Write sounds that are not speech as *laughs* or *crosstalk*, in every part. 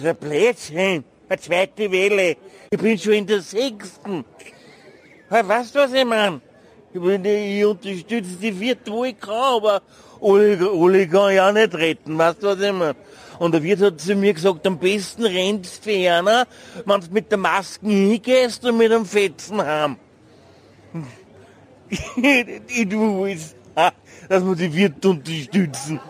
ist ein Blödsinn. Eine zweite Welle. Ich bin schon in der sechsten. Weißt du, was ich meine? Ich, bin, ich unterstütze die vierte, wo ich kann, aber alle, alle kann ich auch nicht retten. Weißt du, was ich meine? Und der Wirt hat zu mir gesagt, am besten rennst du ferner, wenn du mit der Maske hingehst und mit einem Fetzen heim. *laughs* ich weiß, dass wir die Wirt unterstützen.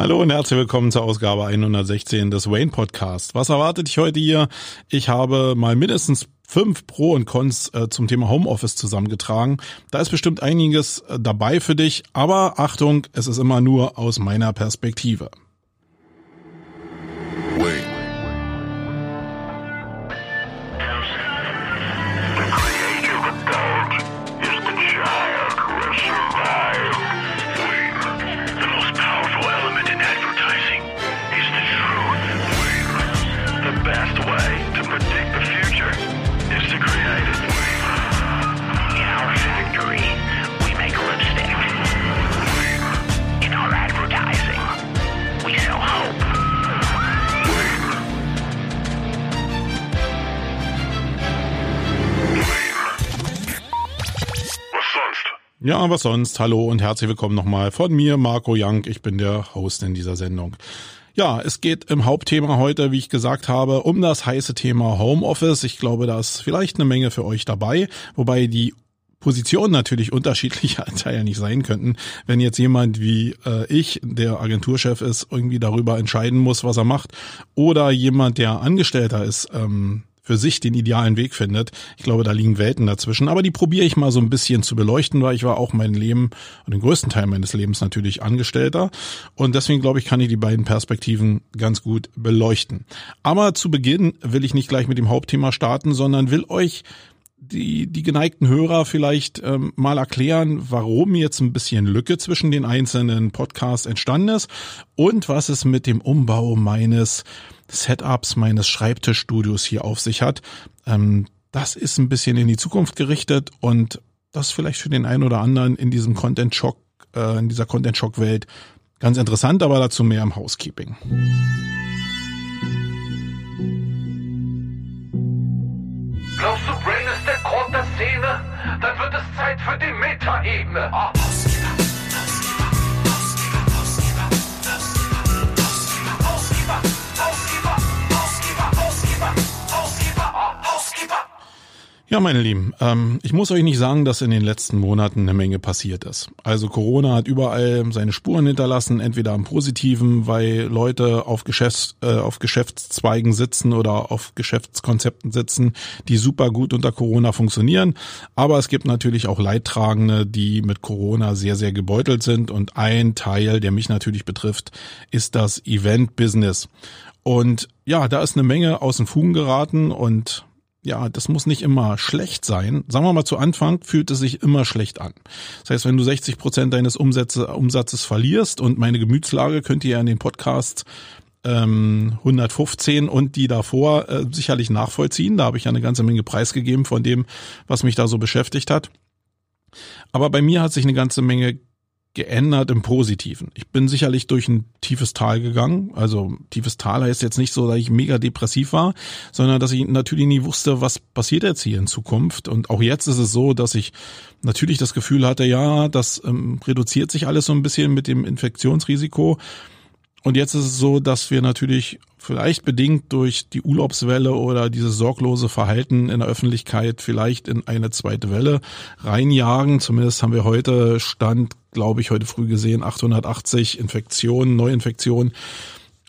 Hallo und herzlich willkommen zur Ausgabe 116 des Wayne Podcast. Was erwartet dich heute hier? Ich habe mal mindestens fünf Pro und Cons äh, zum Thema Homeoffice zusammengetragen. Da ist bestimmt einiges äh, dabei für dich, aber Achtung, es ist immer nur aus meiner Perspektive. Ja, was sonst? Hallo und herzlich willkommen nochmal von mir, Marco Young. Ich bin der Host in dieser Sendung. Ja, es geht im Hauptthema heute, wie ich gesagt habe, um das heiße Thema Homeoffice. Ich glaube, da ist vielleicht eine Menge für euch dabei, wobei die Positionen natürlich *laughs* unterschiedlicher *laughs* Anteil nicht sein könnten. Wenn jetzt jemand wie äh, ich, der Agenturchef ist, irgendwie darüber entscheiden muss, was er macht, oder jemand, der Angestellter ist, ähm, für sich den idealen Weg findet. Ich glaube, da liegen Welten dazwischen. Aber die probiere ich mal so ein bisschen zu beleuchten, weil ich war auch mein Leben und den größten Teil meines Lebens natürlich Angestellter. Und deswegen glaube ich, kann ich die beiden Perspektiven ganz gut beleuchten. Aber zu Beginn will ich nicht gleich mit dem Hauptthema starten, sondern will euch die, die geneigten Hörer vielleicht ähm, mal erklären, warum jetzt ein bisschen Lücke zwischen den einzelnen Podcasts entstanden ist und was es mit dem Umbau meines Setups, meines Schreibtischstudios hier auf sich hat. Ähm, das ist ein bisschen in die Zukunft gerichtet und das vielleicht für den einen oder anderen in diesem Content Shock, äh, in dieser Content Shock Welt ganz interessant, aber dazu mehr im Housekeeping. Glaubst du, Brain ist der Grund der Szene? Dann wird es Zeit für die Metaebene. Oh. Ja, meine Lieben, ähm, ich muss euch nicht sagen, dass in den letzten Monaten eine Menge passiert ist. Also Corona hat überall seine Spuren hinterlassen, entweder am Positiven, weil Leute auf, Geschäfts-, äh, auf Geschäftszweigen sitzen oder auf Geschäftskonzepten sitzen, die super gut unter Corona funktionieren. Aber es gibt natürlich auch Leidtragende, die mit Corona sehr, sehr gebeutelt sind. Und ein Teil, der mich natürlich betrifft, ist das Event-Business. Und ja, da ist eine Menge aus den Fugen geraten und ja, das muss nicht immer schlecht sein. Sagen wir mal zu Anfang fühlt es sich immer schlecht an. Das heißt, wenn du 60 Prozent deines Umsätze, Umsatzes verlierst und meine Gemütslage könnt ihr ja in den Podcasts ähm, 115 und die davor äh, sicherlich nachvollziehen. Da habe ich ja eine ganze Menge preisgegeben von dem, was mich da so beschäftigt hat. Aber bei mir hat sich eine ganze Menge geändert im Positiven. Ich bin sicherlich durch ein tiefes Tal gegangen. Also tiefes Tal heißt jetzt nicht so, dass ich mega depressiv war, sondern dass ich natürlich nie wusste, was passiert jetzt hier in Zukunft. Und auch jetzt ist es so, dass ich natürlich das Gefühl hatte, ja, das ähm, reduziert sich alles so ein bisschen mit dem Infektionsrisiko. Und jetzt ist es so, dass wir natürlich vielleicht bedingt durch die Urlaubswelle oder dieses sorglose Verhalten in der Öffentlichkeit vielleicht in eine zweite Welle reinjagen. Zumindest haben wir heute Stand, glaube ich, heute früh gesehen, 880 Infektionen, Neuinfektionen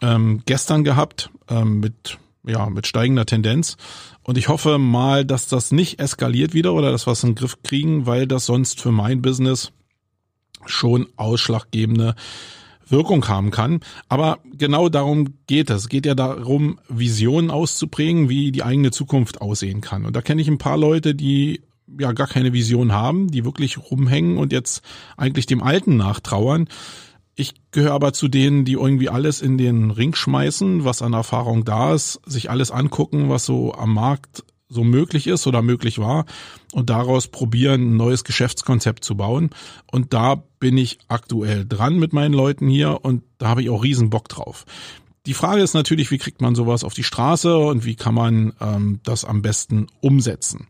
ähm, gestern gehabt ähm, mit ja mit steigender Tendenz. Und ich hoffe mal, dass das nicht eskaliert wieder oder dass wir es in den Griff kriegen, weil das sonst für mein Business schon ausschlaggebende Wirkung haben kann. Aber genau darum geht es. Es geht ja darum, Visionen auszuprägen, wie die eigene Zukunft aussehen kann. Und da kenne ich ein paar Leute, die ja gar keine Vision haben, die wirklich rumhängen und jetzt eigentlich dem Alten nachtrauern. Ich gehöre aber zu denen, die irgendwie alles in den Ring schmeißen, was an Erfahrung da ist, sich alles angucken, was so am Markt so möglich ist oder möglich war und daraus probieren, ein neues Geschäftskonzept zu bauen. Und da bin ich aktuell dran mit meinen Leuten hier und da habe ich auch riesen Bock drauf. Die Frage ist natürlich, wie kriegt man sowas auf die Straße und wie kann man ähm, das am besten umsetzen.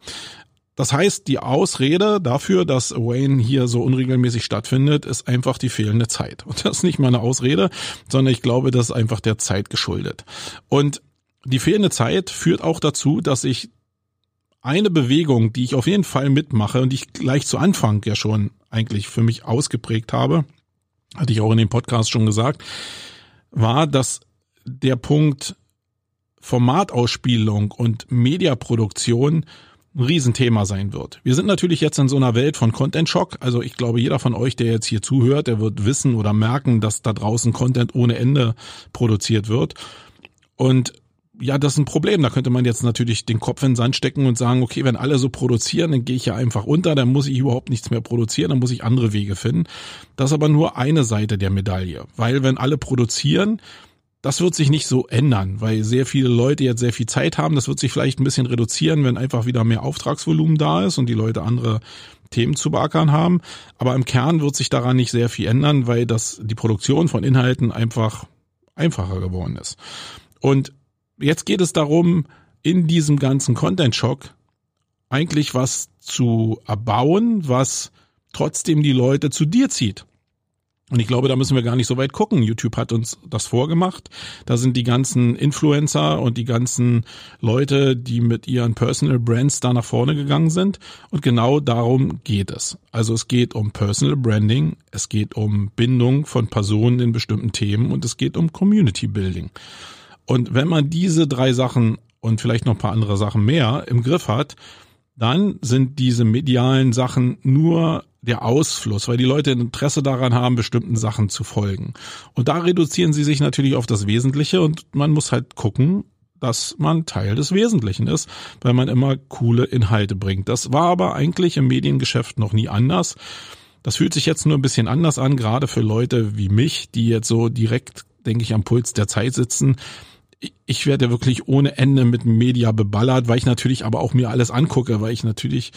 Das heißt, die Ausrede dafür, dass Wayne hier so unregelmäßig stattfindet, ist einfach die fehlende Zeit. Und das ist nicht meine Ausrede, sondern ich glaube, das ist einfach der Zeit geschuldet. Und die fehlende Zeit führt auch dazu, dass ich eine Bewegung, die ich auf jeden Fall mitmache und die ich gleich zu Anfang ja schon eigentlich für mich ausgeprägt habe, hatte ich auch in dem Podcast schon gesagt, war, dass der Punkt Formatausspielung und Mediaproduktion ein Riesenthema sein wird. Wir sind natürlich jetzt in so einer Welt von Content Shock. Also ich glaube, jeder von euch, der jetzt hier zuhört, der wird wissen oder merken, dass da draußen Content ohne Ende produziert wird. Und ja, das ist ein Problem. Da könnte man jetzt natürlich den Kopf in den Sand stecken und sagen, okay, wenn alle so produzieren, dann gehe ich ja einfach unter, dann muss ich überhaupt nichts mehr produzieren, dann muss ich andere Wege finden. Das ist aber nur eine Seite der Medaille. Weil wenn alle produzieren, das wird sich nicht so ändern, weil sehr viele Leute jetzt sehr viel Zeit haben. Das wird sich vielleicht ein bisschen reduzieren, wenn einfach wieder mehr Auftragsvolumen da ist und die Leute andere Themen zu beackern haben. Aber im Kern wird sich daran nicht sehr viel ändern, weil das, die Produktion von Inhalten einfach einfacher geworden ist. Und jetzt geht es darum, in diesem ganzen Content-Shock eigentlich was zu erbauen, was trotzdem die Leute zu dir zieht. Und ich glaube, da müssen wir gar nicht so weit gucken. YouTube hat uns das vorgemacht. Da sind die ganzen Influencer und die ganzen Leute, die mit ihren Personal Brands da nach vorne gegangen sind. Und genau darum geht es. Also es geht um Personal Branding, es geht um Bindung von Personen in bestimmten Themen und es geht um Community Building. Und wenn man diese drei Sachen und vielleicht noch ein paar andere Sachen mehr im Griff hat, dann sind diese medialen Sachen nur der Ausfluss, weil die Leute Interesse daran haben, bestimmten Sachen zu folgen. Und da reduzieren sie sich natürlich auf das Wesentliche und man muss halt gucken, dass man Teil des Wesentlichen ist, weil man immer coole Inhalte bringt. Das war aber eigentlich im Mediengeschäft noch nie anders. Das fühlt sich jetzt nur ein bisschen anders an, gerade für Leute wie mich, die jetzt so direkt, denke ich, am Puls der Zeit sitzen ich werde wirklich ohne Ende mit Media beballert, weil ich natürlich aber auch mir alles angucke, weil ich natürlich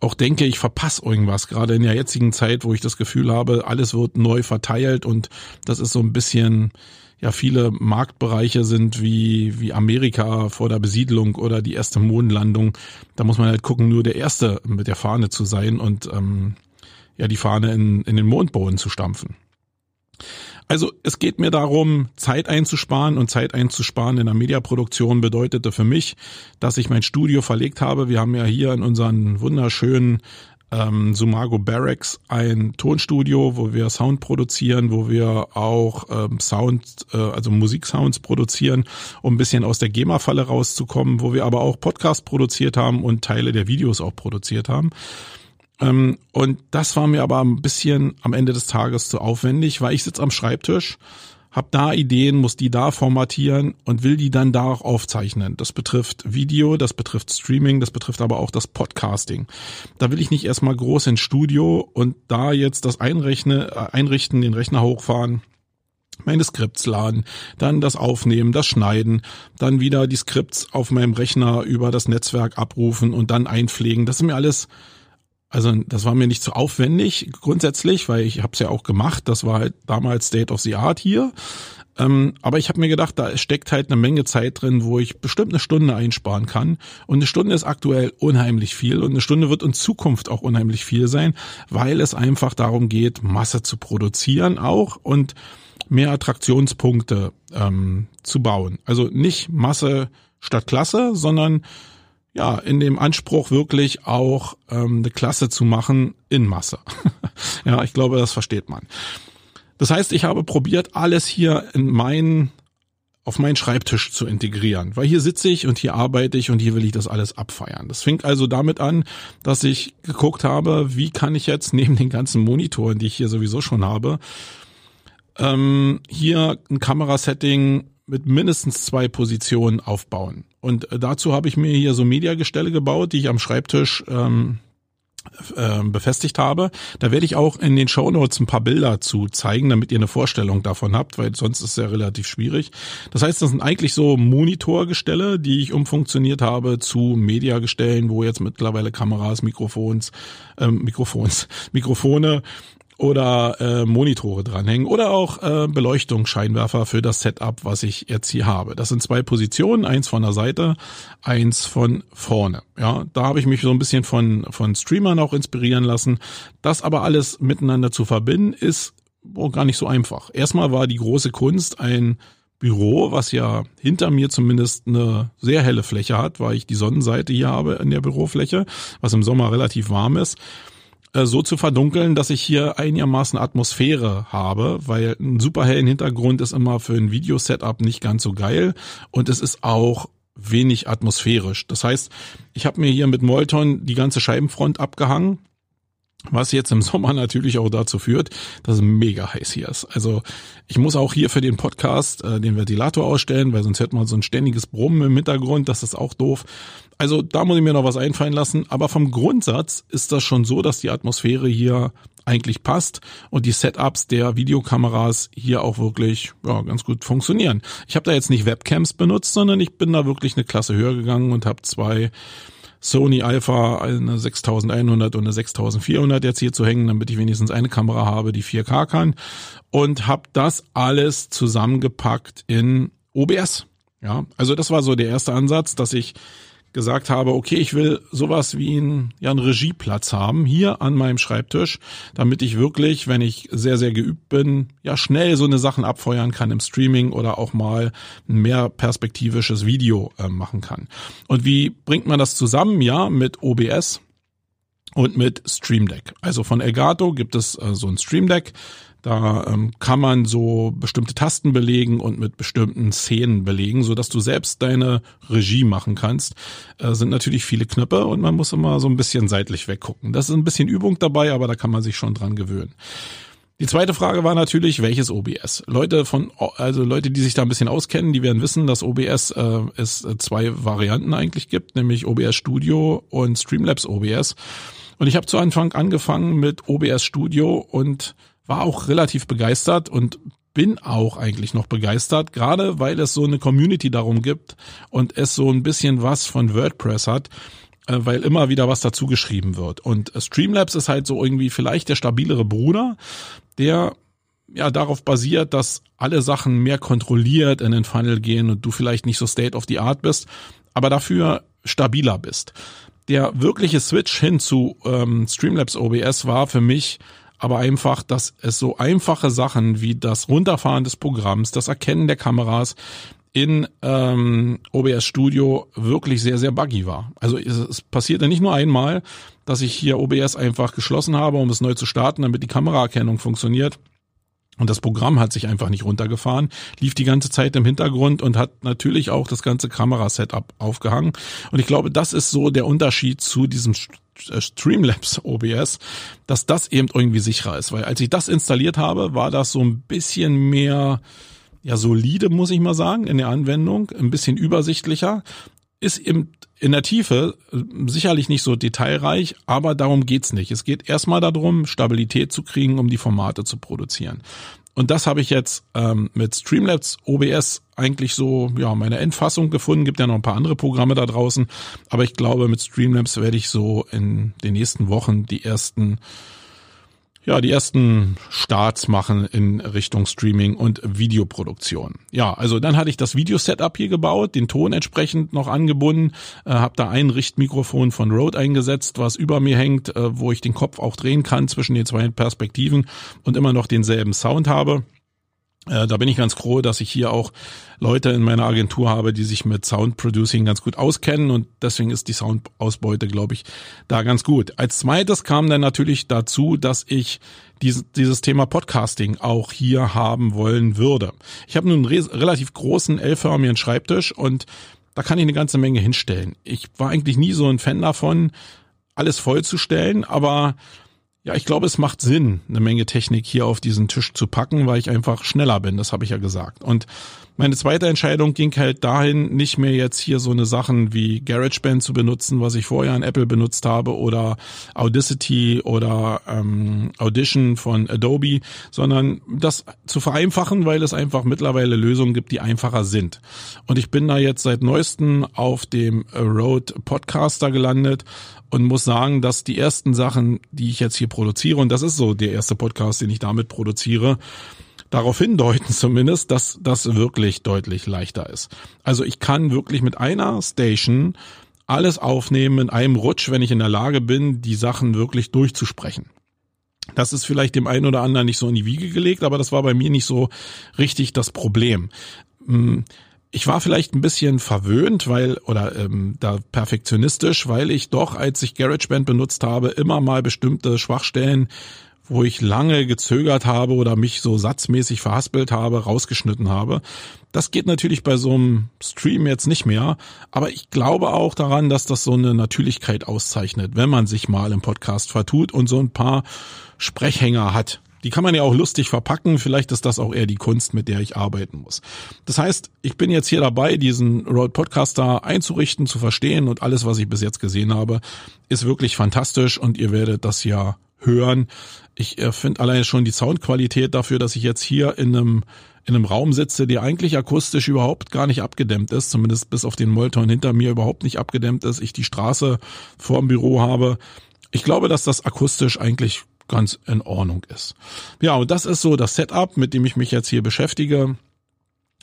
auch denke, ich verpasse irgendwas, gerade in der jetzigen Zeit, wo ich das Gefühl habe, alles wird neu verteilt und das ist so ein bisschen, ja, viele Marktbereiche sind wie, wie Amerika vor der Besiedlung oder die erste Mondlandung. Da muss man halt gucken, nur der Erste mit der Fahne zu sein und ähm, ja, die Fahne in, in den Mondboden zu stampfen. Also es geht mir darum, Zeit einzusparen und Zeit einzusparen in der Mediaproduktion bedeutete für mich, dass ich mein Studio verlegt habe. Wir haben ja hier in unseren wunderschönen ähm, Sumago Barracks ein Tonstudio, wo wir Sound produzieren, wo wir auch ähm, Sound, äh, also Musiksounds produzieren, um ein bisschen aus der GEMA-Falle rauszukommen, wo wir aber auch Podcast produziert haben und Teile der Videos auch produziert haben. Ähm, und das war mir aber ein bisschen am Ende des Tages zu aufwendig, weil ich sitze am Schreibtisch, habe da Ideen, muss die da formatieren und will die dann da auch aufzeichnen. Das betrifft Video, das betrifft Streaming, das betrifft aber auch das Podcasting. Da will ich nicht erstmal groß ins Studio und da jetzt das Einrechne, äh, Einrichten, den Rechner hochfahren, meine Skripts laden, dann das Aufnehmen, das Schneiden, dann wieder die Skripts auf meinem Rechner über das Netzwerk abrufen und dann einpflegen. Das ist mir alles also das war mir nicht zu so aufwendig grundsätzlich, weil ich habe es ja auch gemacht. Das war halt damals State of the Art hier. Ähm, aber ich habe mir gedacht, da steckt halt eine Menge Zeit drin, wo ich bestimmt eine Stunde einsparen kann. Und eine Stunde ist aktuell unheimlich viel und eine Stunde wird in Zukunft auch unheimlich viel sein, weil es einfach darum geht, Masse zu produzieren auch und mehr Attraktionspunkte ähm, zu bauen. Also nicht Masse statt Klasse, sondern ja, in dem Anspruch wirklich auch ähm, eine Klasse zu machen in Masse. *laughs* ja, ich glaube, das versteht man. Das heißt, ich habe probiert, alles hier in meinen auf meinen Schreibtisch zu integrieren, weil hier sitze ich und hier arbeite ich und hier will ich das alles abfeiern. Das fängt also damit an, dass ich geguckt habe, wie kann ich jetzt neben den ganzen Monitoren, die ich hier sowieso schon habe, ähm, hier ein Kamerasetting mit mindestens zwei Positionen aufbauen. Und äh, dazu habe ich mir hier so Mediagestelle gebaut, die ich am Schreibtisch ähm, äh, befestigt habe. Da werde ich auch in den Show Notes ein paar Bilder zu zeigen, damit ihr eine Vorstellung davon habt, weil sonst ist es ja relativ schwierig. Das heißt, das sind eigentlich so Monitorgestelle, die ich umfunktioniert habe zu Mediagestellen, wo jetzt mittlerweile Kameras, Mikrofons, äh, Mikrofons, *laughs* Mikrofone oder äh, Monitore dranhängen oder auch äh, Beleuchtungsscheinwerfer für das Setup, was ich jetzt hier habe. Das sind zwei Positionen, eins von der Seite, eins von vorne. Ja, da habe ich mich so ein bisschen von von Streamern auch inspirieren lassen. Das aber alles miteinander zu verbinden, ist oh, gar nicht so einfach. Erstmal war die große Kunst ein Büro, was ja hinter mir zumindest eine sehr helle Fläche hat, weil ich die Sonnenseite hier habe in der Bürofläche, was im Sommer relativ warm ist äh, so zu verdunkeln, dass ich hier einigermaßen Atmosphäre habe, weil ein super hellen Hintergrund ist immer für ein Videosetup nicht ganz so geil und es ist auch wenig atmosphärisch. Das heißt, ich habe mir hier mit Molton die ganze Scheibenfront abgehangen, was jetzt im Sommer natürlich auch dazu führt, dass es mega heiß hier ist. Also ich muss auch hier für den Podcast äh, den Ventilator ausstellen, weil sonst hört man so ein ständiges Brummen im Hintergrund, das ist auch doof. Also da muss ich mir noch was einfallen lassen. Aber vom Grundsatz ist das schon so, dass die Atmosphäre hier eigentlich passt und die Setups der Videokameras hier auch wirklich ja, ganz gut funktionieren. Ich habe da jetzt nicht Webcams benutzt, sondern ich bin da wirklich eine Klasse höher gegangen und habe zwei Sony Alpha, eine 6100 und eine 6400 jetzt hier zu hängen, damit ich wenigstens eine Kamera habe, die 4K kann und habe das alles zusammengepackt in OBS. Ja, also das war so der erste Ansatz, dass ich gesagt habe, okay, ich will sowas wie einen, ja, einen Regieplatz haben hier an meinem Schreibtisch, damit ich wirklich, wenn ich sehr, sehr geübt bin, ja, schnell so eine Sachen abfeuern kann im Streaming oder auch mal ein mehr perspektivisches Video äh, machen kann. Und wie bringt man das zusammen? Ja, mit OBS und mit Stream Deck. Also von Elgato gibt es äh, so ein Stream Deck. Da ähm, kann man so bestimmte Tasten belegen und mit bestimmten Szenen belegen, so dass du selbst deine Regie machen kannst. Äh, sind natürlich viele Knöpfe und man muss immer so ein bisschen seitlich weggucken. Das ist ein bisschen Übung dabei, aber da kann man sich schon dran gewöhnen. Die zweite Frage war natürlich, welches OBS? Leute von, also Leute, die sich da ein bisschen auskennen, die werden wissen, dass OBS äh, es zwei Varianten eigentlich gibt, nämlich OBS Studio und Streamlabs OBS. Und ich habe zu Anfang angefangen mit OBS Studio und war auch relativ begeistert und bin auch eigentlich noch begeistert, gerade weil es so eine Community darum gibt und es so ein bisschen was von WordPress hat, äh, weil immer wieder was dazu geschrieben wird. Und Streamlabs ist halt so irgendwie vielleicht der stabilere Bruder, der ja darauf basiert, dass alle Sachen mehr kontrolliert in den Funnel gehen und du vielleicht nicht so state of the art bist, aber dafür stabiler bist. Der wirkliche Switch hin zu ähm, Streamlabs OBS war für mich aber einfach, dass es so einfache Sachen wie das Runterfahren des Programms, das Erkennen der Kameras in ähm, OBS Studio wirklich sehr, sehr buggy war. Also es, es passierte nicht nur einmal, dass ich hier OBS einfach geschlossen habe, um es neu zu starten, damit die Kameraerkennung funktioniert. Und das Programm hat sich einfach nicht runtergefahren, lief die ganze Zeit im Hintergrund und hat natürlich auch das ganze Kamerasetup aufgehangen. Und ich glaube, das ist so der Unterschied zu diesem Streamlabs *laughs* OBS, dass das eben irgendwie sicherer ist. Weil als ich das installiert habe, war das so ein bisschen mehr, ja, solide, muss ich mal sagen, in der Anwendung, ein bisschen übersichtlicher. Ist eben in der Tiefe äh, sicherlich nicht so detailreich, aber darum geht's nicht. Es geht erstmal darum, Stabilität zu kriegen, um die Formate zu produzieren. Und das habe ich jetzt ähm, mit Streamlabs OBS eigentlich so, ja, meine Endfassung gefunden. Gibt ja noch ein paar andere Programme da draußen. Aber ich glaube, mit Streamlabs werde ich so in den nächsten Wochen die ersten ja, die ersten Starts machen in Richtung Streaming und Videoproduktion. Ja, also dann hatte ich das Video-Setup hier gebaut, den Ton entsprechend noch angebunden, äh, habe da ein Richtmikrofon von Rode eingesetzt, was über mir hängt, äh, wo ich den Kopf auch drehen kann zwischen den zwei Perspektiven und immer noch denselben Sound habe. Äh, da bin ich ganz froh, dass ich hier auch Leute in meiner Agentur habe, die sich mit Sound Producing ganz gut auskennen und deswegen ist die Soundausbeute, glaube ich, da ganz gut. Als zweites kam dann natürlich dazu, dass ich dieses, dieses Thema Podcasting auch hier haben wollen würde. Ich habe nun einen relativ großen L-förmigen Schreibtisch und da kann ich eine ganze Menge hinstellen. Ich war eigentlich nie so ein Fan davon, alles vollzustellen, aber ja, ich glaube, es macht Sinn, eine Menge Technik hier auf diesen Tisch zu packen, weil ich einfach schneller bin, das habe ich ja gesagt. Und Meine zweite Entscheidung ging halt dahin, nicht mehr jetzt hier so eine Sachen wie GarageBand zu benutzen, was ich vorher an Apple benutzt habe, oder Audacity oder ähm, Audition von Adobe, sondern das zu vereinfachen, weil es einfach mittlerweile Lösungen gibt, die einfacher sind. Und ich bin da jetzt seit neuestem auf dem Rode Podcaster gelandet und muss sagen, dass die ersten Sachen, die ich jetzt hier produziere, und das ist so der erste Podcast, den ich damit produziere, darauf hindeuten *laughs* zumindest, dass das wirklich deutlich leichter ist. Also ich kann wirklich mit einer Station alles aufnehmen in einem Rutsch, wenn ich in der Lage bin, die Sachen wirklich durchzusprechen. Das ist vielleicht dem einen oder anderen nicht so in die Wiege gelegt, aber das war bei mir nicht so richtig das Problem. Ich war vielleicht ein bisschen verwöhnt, weil oder ähm, da perfektionistisch, weil ich doch, als ich GarageBand benutzt habe, immer mal bestimmte Schwachstellen wo ich lange gezögert habe oder mich so satzmäßig verhaspelt habe, rausgeschnitten habe. Das geht natürlich bei so einem Stream jetzt nicht mehr, aber ich glaube auch daran, dass das so eine Natürlichkeit auszeichnet, wenn man sich mal im Podcast vertut und so ein paar Sprechhänger hat. Die kann man ja auch lustig verpacken. Vielleicht ist das auch eher die Kunst, mit der ich arbeiten muss. Das heißt, ich bin jetzt hier dabei, diesen Road Podcaster einzurichten, zu verstehen und alles, was ich bis jetzt gesehen habe, ist wirklich fantastisch und ihr werdet das ja hören. Ich äh, finde alleine schon die Soundqualität dafür, dass ich jetzt hier in einem in einem Raum sitze, der eigentlich akustisch überhaupt gar nicht abgedämmt ist, zumindest bis auf den Molton hinter mir überhaupt nicht abgedämmt ist, ich die Straße vor dem Büro habe. Ich glaube, dass das akustisch eigentlich ganz in Ordnung ist. Ja, und das ist so das Setup, mit dem ich mich jetzt hier beschäftige.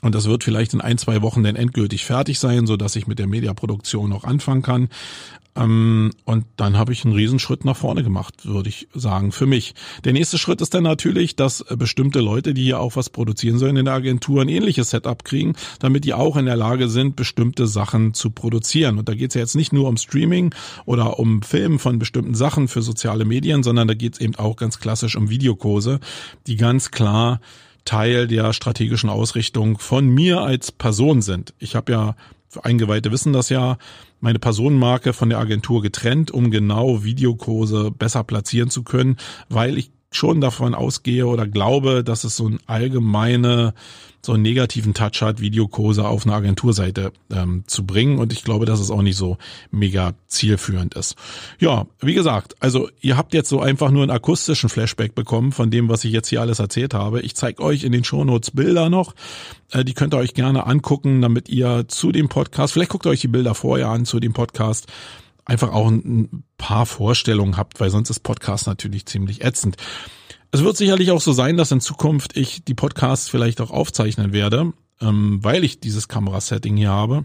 Und das wird vielleicht in ein, zwei Wochen dann endgültig fertig sein, so dass ich mit der Mediaproduktion noch anfangen kann. Ähm, und dann habe ich einen Riesenschritt nach vorne gemacht, würde ich sagen, für mich. Der nächste Schritt ist dann natürlich, dass bestimmte Leute, die hier auch was produzieren sollen in der Agentur, ein ähnliches Setup kriegen, damit die auch in der Lage sind, bestimmte Sachen zu produzieren. Und da geht es ja jetzt nicht nur um Streaming oder um Filmen von bestimmten Sachen für soziale Medien, sondern da geht es eben auch ganz klassisch um Videokurse, die ganz klar Teil der strategischen Ausrichtung von mir als Person sind. Ich habe ja, Eingeweihte wissen das ja, meine Personenmarke von der Agentur getrennt, um genau Videokurse besser platzieren zu können, weil ich schon davon ausgehe oder glaube, dass es so ein allgemeine, so einen negativen Touch hat, Videokurse auf eine Agenturseite ähm, zu bringen. Und ich glaube, dass es auch nicht so mega zielführend ist. Ja, wie gesagt, also ihr habt jetzt so einfach nur einen akustischen Flashback bekommen von dem, was ich jetzt hier alles erzählt habe. Ich zeige euch in den Shownotes Bilder noch. Äh, die könnt ihr euch gerne angucken, damit ihr zu dem Podcast, vielleicht guckt ihr euch die Bilder vorher an zu dem Podcast, einfach auch ein paar Vorstellungen habt, weil sonst ist Podcast natürlich ziemlich ätzend. Es wird sicherlich auch so sein, dass in Zukunft ich die Podcasts vielleicht auch aufzeichnen werde, ähm, weil ich dieses Kamerasetting hier habe.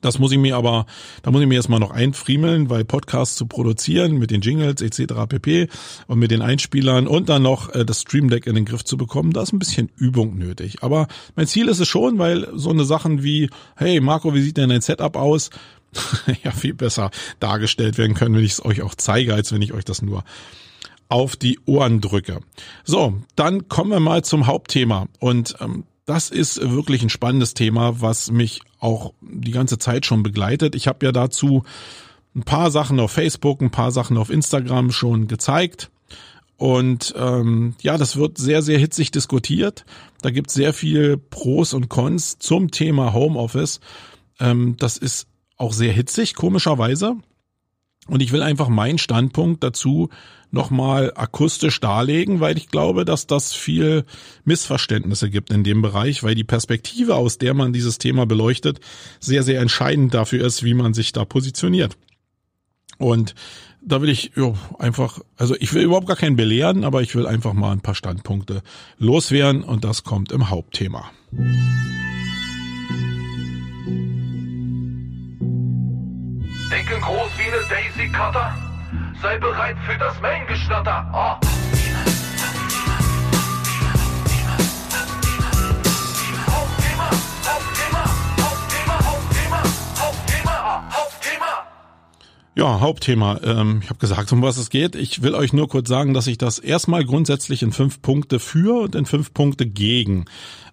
Das muss ich mir aber, da muss ich mir erstmal noch einfriemeln, weil Podcasts zu produzieren mit den Jingles etc. pp. und mit den Einspielern und dann noch äh, das Stream Deck in den Griff zu bekommen, da ist ein bisschen Übung nötig. Aber mein Ziel ist es schon, weil so eine Sachen wie, hey Marco, wie sieht denn dein Setup aus? *laughs* ja viel besser dargestellt werden können, wenn ich es euch auch zeige, als wenn ich euch das nur auf die Ohren drücke. So, dann kommen wir mal zum Hauptthema. Und ähm, das ist wirklich ein spannendes Thema, was mich auch die ganze Zeit schon begleitet. Ich habe ja dazu ein paar Sachen auf Facebook, ein paar Sachen auf Instagram schon gezeigt. Und ähm, ja, das wird sehr, sehr hitzig diskutiert. Da gibt es sehr viel Pros und Cons zum Thema Homeoffice. Ähm, das ist auch sehr hitzig, komischerweise. Und ich will einfach meinen Standpunkt dazu nochmal akustisch darlegen, weil ich glaube, dass das viel Missverständnisse gibt in dem Bereich, weil die Perspektive, aus der man dieses Thema beleuchtet, sehr, sehr entscheidend dafür ist, wie man sich da positioniert. Und da will ich jo, einfach, also ich will überhaupt gar keinen belehren, aber ich will einfach mal ein paar Standpunkte loswerden und das kommt im Hauptthema. Denken eine Daisy Cutter. Sei bereit für das Main-Geschnatter. Oh. Ja, Hauptthema. Ähm, ich habe gesagt, um was es geht. Ich will euch nur kurz sagen, dass ich das erstmal grundsätzlich in fünf Punkte für und in fünf Punkte gegen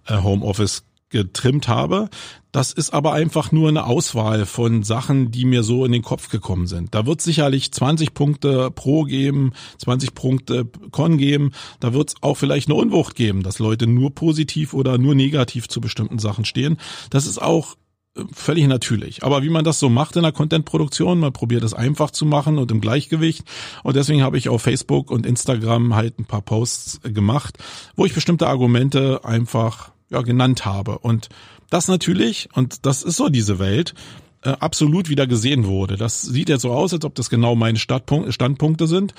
äh, Homeoffice getrimmt habe. Das ist aber einfach nur eine Auswahl von Sachen, die mir so in den Kopf gekommen sind. Da wird sicherlich 20 Punkte pro geben, 20 Punkte con geben. Da wird es auch vielleicht eine Unwucht geben, dass Leute nur positiv oder nur negativ zu bestimmten Sachen stehen. Das ist auch völlig natürlich. Aber wie man das so macht in der Content-Produktion, man probiert es einfach zu machen und im Gleichgewicht. Und deswegen habe ich auf Facebook und Instagram halt ein paar Posts gemacht, wo ich bestimmte Argumente einfach ja, genannt habe. Und das natürlich, und das ist so diese Welt, äh, absolut wieder gesehen wurde. Das sieht jetzt so aus, als ob das genau meine Standpunkte sind.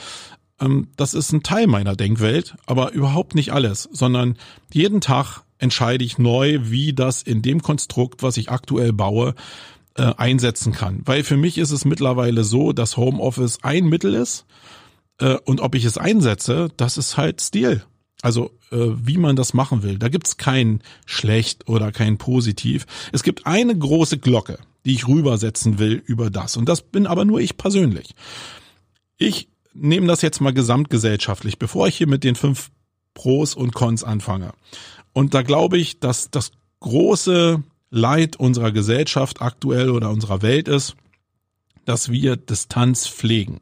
Ähm, das ist ein Teil meiner Denkwelt, aber überhaupt nicht alles, sondern jeden Tag entscheide ich neu, wie das in dem Konstrukt, was ich aktuell baue, äh, einsetzen kann. Weil für mich ist es mittlerweile so, dass Homeoffice ein Mittel ist äh, und ob ich es einsetze, das ist halt Stil. Also äh, wie man das machen will. Da gibt's kein schlecht oder kein positiv. Es gibt eine große Glocke, die ich rübersetzen will über das. Und das bin aber nur ich persönlich. Ich nehme das jetzt mal gesamtgesellschaftlich, bevor ich hier mit den fünf Pros und Cons anfange. Und da glaube ich, dass das große Leid unserer Gesellschaft aktuell oder unserer Welt ist, dass wir Distanz pflegen.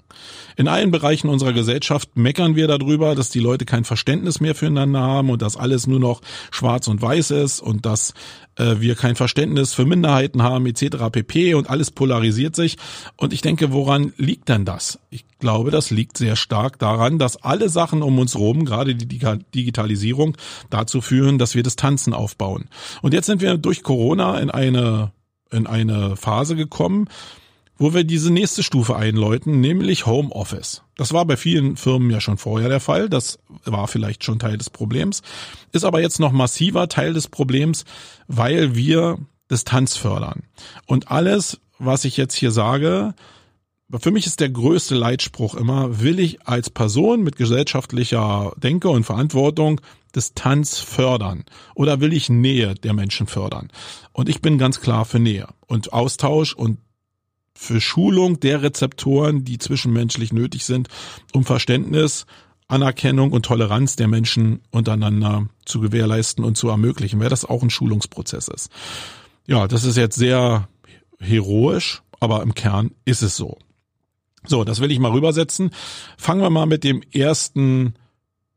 In allen Bereichen unserer Gesellschaft meckern wir darüber, dass die Leute kein Verständnis mehr füreinander haben und dass alles nur noch schwarz und weiß ist und dass äh, wir kein Verständnis für Minderheiten haben etc. pp. und alles polarisiert sich. Und ich denke, woran liegt denn das? Ich glaube, das liegt sehr stark daran, dass alle Sachen um uns rum, gerade die Digitalisierung, dazu führen, dass wir Distanzen aufbauen. Und jetzt sind wir durch Corona in eine in eine Phase gekommen, wo wir diese nächste Stufe einläuten, nämlich Homeoffice. Das war bei vielen Firmen ja schon vorher der Fall, das war vielleicht schon Teil des Problems, ist aber jetzt noch massiver Teil des Problems, weil wir Distanz fördern. Und alles, was ich jetzt hier sage, für mich ist der größte Leitspruch immer, will ich als Person mit gesellschaftlicher Denke und Verantwortung Distanz fördern oder will ich Nähe der Menschen fördern? Und ich bin ganz klar für Nähe und Austausch und für Schulung der Rezeptoren, die zwischenmenschlich nötig sind, um Verständnis, Anerkennung und Toleranz der Menschen untereinander zu gewährleisten und zu ermöglichen, weil das auch ein Schulungsprozess ist. Ja, das ist jetzt sehr heroisch, aber im Kern ist es so. So, das will ich mal rübersetzen. Fangen wir mal mit dem ersten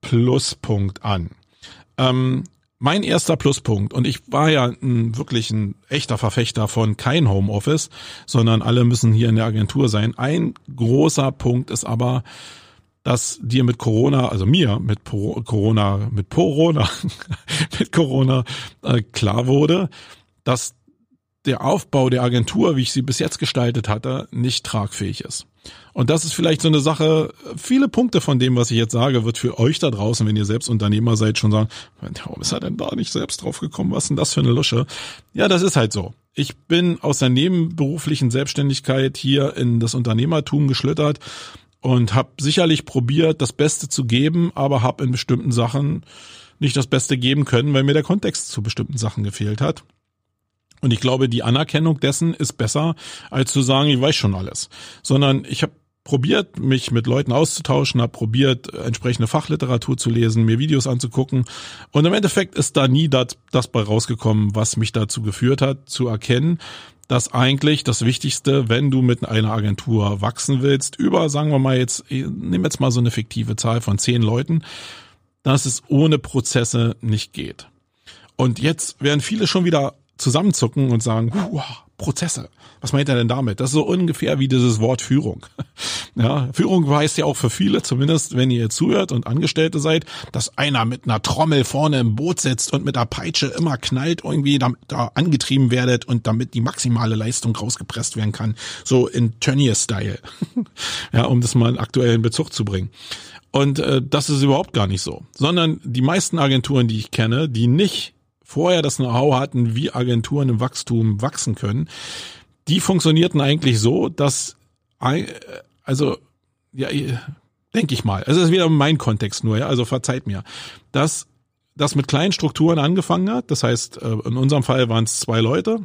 Pluspunkt an. Ähm, mein erster Pluspunkt, und ich war ja ein, wirklich ein echter Verfechter von kein Homeoffice, sondern alle müssen hier in der Agentur sein. Ein großer Punkt ist aber, dass dir mit Corona, also mir mit Corona, mit Corona, *laughs* mit Corona äh, klar wurde, dass der Aufbau der Agentur, wie ich sie bis jetzt gestaltet hatte, nicht tragfähig ist. Und das ist vielleicht so eine Sache, viele Punkte von dem, was ich jetzt sage, wird für euch da draußen, wenn ihr selbst Unternehmer seid, schon sagen, warum ist er denn da nicht selbst drauf gekommen? Was ist denn das für eine Lusche? Ja, das ist halt so. Ich bin aus der nebenberuflichen Selbstständigkeit hier in das Unternehmertum geschlittert und habe sicherlich probiert, das Beste zu geben, aber habe in bestimmten Sachen nicht das Beste geben können, weil mir der Kontext zu bestimmten Sachen gefehlt hat. Und ich glaube, die Anerkennung dessen ist besser, als zu sagen, ich weiß schon alles. Sondern ich habe probiert, mich mit Leuten auszutauschen, habe probiert, entsprechende Fachliteratur zu lesen, mir Videos anzugucken. Und im Endeffekt ist da nie das, das bei rausgekommen, was mich dazu geführt hat, zu erkennen, dass eigentlich das Wichtigste, wenn du mit einer Agentur wachsen willst, über, sagen wir mal jetzt, nehmen jetzt mal so eine fiktive Zahl von zehn Leuten, dass es ohne Prozesse nicht geht. Und jetzt werden viele schon wieder zusammenzucken und sagen, wow, Prozesse. Was meint er denn damit? Das ist so ungefähr wie dieses Wort Führung. *laughs* Ja, Führung heißt ja auch für viele, zumindest wenn ihr zuhört und Angestellte seid, dass einer mit einer Trommel vorne im Boot sitzt und mit der Peitsche immer knallt, irgendwie damit da angetrieben werdet und damit die maximale Leistung rausgepresst werden kann. So in Tönnies-Style. *laughs* ja, um das mal in aktuellen Bezug zu bringen. Und äh, das ist überhaupt gar nicht so. Sondern die meisten Agenturen, die ich kenne, die nicht vorher das Know-how hatten, wie Agenturen im Wachstum wachsen können, die funktionierten eigentlich so, dass, also, ja, denke ich mal, also das ist wieder mein Kontext nur, ja, also verzeiht mir, dass das mit kleinen Strukturen angefangen hat, das heißt, äh, in unserem Fall waren es zwei Leute,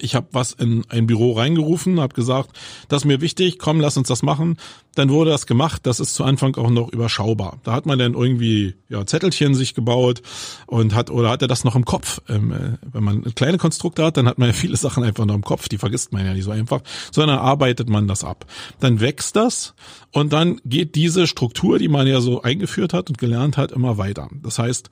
ich habe was in ein Büro reingerufen, habe gesagt, das ist mir wichtig, komm, lass uns das machen. Dann wurde das gemacht. Das ist zu Anfang auch noch überschaubar. Da hat man dann irgendwie ja, Zettelchen sich gebaut und hat oder hat er das noch im Kopf. Ähm, äh, wenn man kleine Konstrukte hat, dann hat man ja viele Sachen einfach noch im Kopf. Die vergisst man ja nicht so einfach, sondern arbeitet man das ab. Dann wächst das und dann geht diese Struktur, die man ja so eingeführt hat und gelernt hat, immer weiter. Das heißt,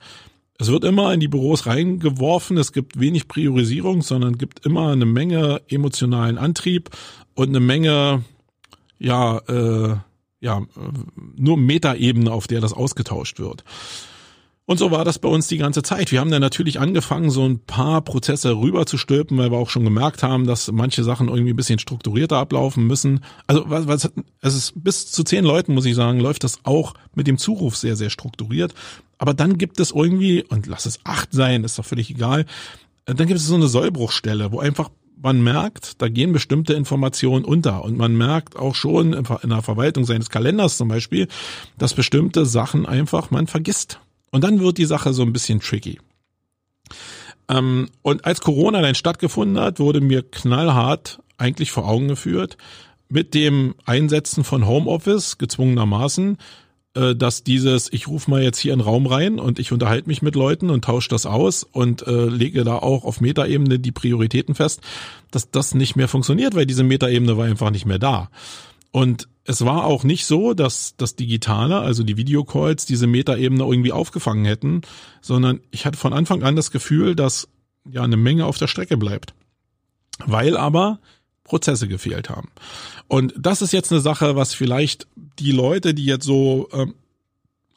es wird immer in die Büros reingeworfen, es gibt wenig Priorisierung, sondern gibt immer eine Menge emotionalen Antrieb und eine Menge, ja, äh, ja, nur Metaebene, auf der das ausgetauscht wird. Und so war das bei uns die ganze Zeit. Wir haben dann natürlich angefangen, so ein paar Prozesse rüber zu stülpen, weil wir auch schon gemerkt haben, dass manche Sachen irgendwie ein bisschen strukturierter ablaufen müssen. Also was, was es ist bis zu zehn Leuten, muss ich sagen, läuft das auch mit dem Zuruf sehr, sehr strukturiert. Aber dann gibt es irgendwie, und lass es acht sein, ist doch völlig egal, dann gibt es so eine Sollbruchstelle, wo einfach man merkt, da gehen bestimmte Informationen unter und man merkt auch schon in der Verwaltung seines Kalenders zum Beispiel, dass bestimmte Sachen einfach man vergisst. Und dann wird die Sache so ein bisschen tricky. Ähm, und als Corona dann stattgefunden hat, wurde mir knallhart eigentlich vor Augen geführt, mit dem Einsetzen von Homeoffice gezwungenermaßen äh, dass dieses, ich rufe mal jetzt hier in den Raum rein und ich unterhalte mich mit Leuten und tausche das aus und äh, lege da auch auf Metaebene die Prioritäten fest, dass das nicht mehr funktioniert, weil diese Metaebene war einfach nicht mehr da. Und es war auch nicht so, dass das Digitale, also die Videocalls, diese Metaebene irgendwie aufgefangen hätten, sondern ich hatte von Anfang an das Gefühl, dass ja eine Menge auf der Strecke bleibt. Weil aber Prozesse gefehlt haben. Und das ist jetzt eine Sache, was vielleicht die Leute, die jetzt so ähm,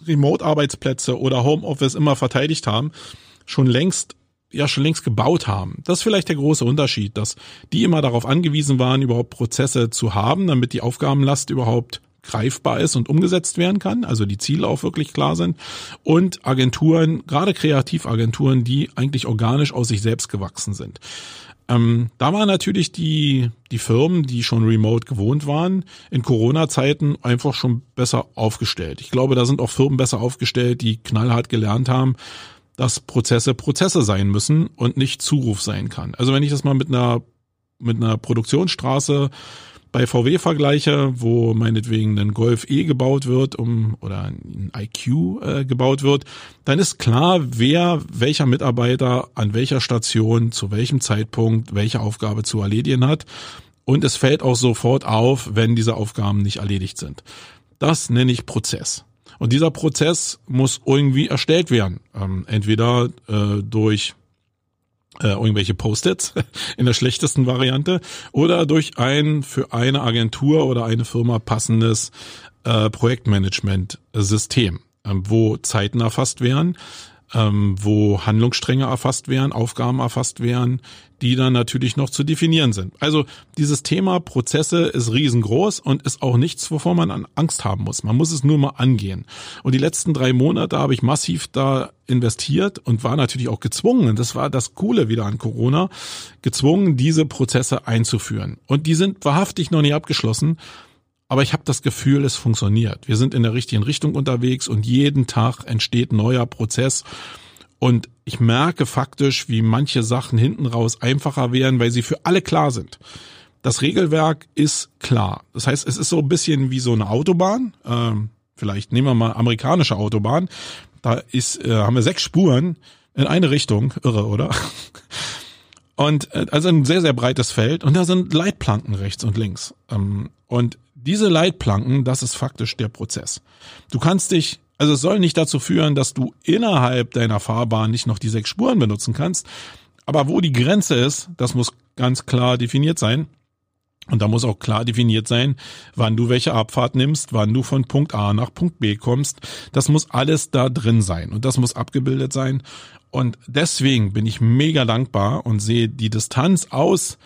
Remote-Arbeitsplätze oder Homeoffice immer verteidigt haben, schon längst ja schon längst gebaut haben. Das ist vielleicht der große Unterschied, dass die immer darauf angewiesen waren, überhaupt Prozesse zu haben, damit die Aufgabenlast überhaupt greifbar ist und umgesetzt werden kann, also die Ziele auch wirklich klar sind und Agenturen, gerade Kreativagenturen, die eigentlich organisch aus sich selbst gewachsen sind. Ähm, da waren natürlich die, die Firmen, die schon remote gewohnt waren, in Corona-Zeiten einfach schon besser aufgestellt. Ich glaube, da sind auch Firmen besser aufgestellt, die knallhart gelernt haben, dass Prozesse Prozesse sein müssen und nicht Zuruf sein kann. Also wenn ich das mal mit einer, mit einer Produktionsstraße bei VW vergleiche, wo meinetwegen ein Golf E gebaut wird, um oder ein IQ äh, gebaut wird, dann ist klar, wer welcher Mitarbeiter an welcher Station zu welchem Zeitpunkt welche Aufgabe zu erledigen hat. Und es fällt auch sofort auf, wenn diese Aufgaben nicht erledigt sind. Das nenne ich Prozess. Und dieser Prozess muss irgendwie erstellt werden. Ähm, entweder äh, durch äh, irgendwelche Post-its *laughs* in der schlechtesten Variante oder durch ein für eine Agentur oder eine Firma passendes äh, Projektmanagement-System, äh, wo Zeiten erfasst werden, ähm, wo Handlungsstränge erfasst werden, Aufgaben erfasst werden, die dann natürlich noch zu definieren sind. Also dieses Thema Prozesse ist riesengroß und ist auch nichts, wovor man Angst haben muss. Man muss es nur mal angehen. Und die letzten drei Monate habe ich massiv da investiert und war natürlich auch gezwungen, und das war das Coole wieder an Corona, gezwungen, diese Prozesse einzuführen. Und die sind wahrhaftig noch nicht abgeschlossen. Aber ich habe das Gefühl, es funktioniert. Wir sind in der richtigen Richtung unterwegs und jeden Tag entsteht neuer Prozess. Und ich merke faktisch, wie manche Sachen hinten raus einfacher werden, weil sie für alle klar sind. Das Regelwerk ist klar. Das heißt, es ist so ein bisschen wie so eine Autobahn. Ähm, vielleicht nehmen wir mal amerikanische Autobahn. Da ist, äh, haben wir sechs Spuren in eine Richtung. Irre, oder? Und äh, also ein sehr, sehr breites Feld. Und da sind Leitplanken rechts und links. Ähm, und diese Leitplanken, das ist faktisch der Prozess. Du kannst dich, also es soll nicht dazu führen, dass du innerhalb deiner Fahrbahn nicht noch die sechs Spuren benutzen kannst. Aber wo die Grenze ist, das muss ganz klar definiert sein. Und da muss auch klar definiert sein, wann du welche Abfahrt nimmst, wann du von Punkt A nach Punkt B kommst. Das muss alles da drin sein und das muss abgebildet sein. Und deswegen bin ich mega dankbar und sehe die Distanz aus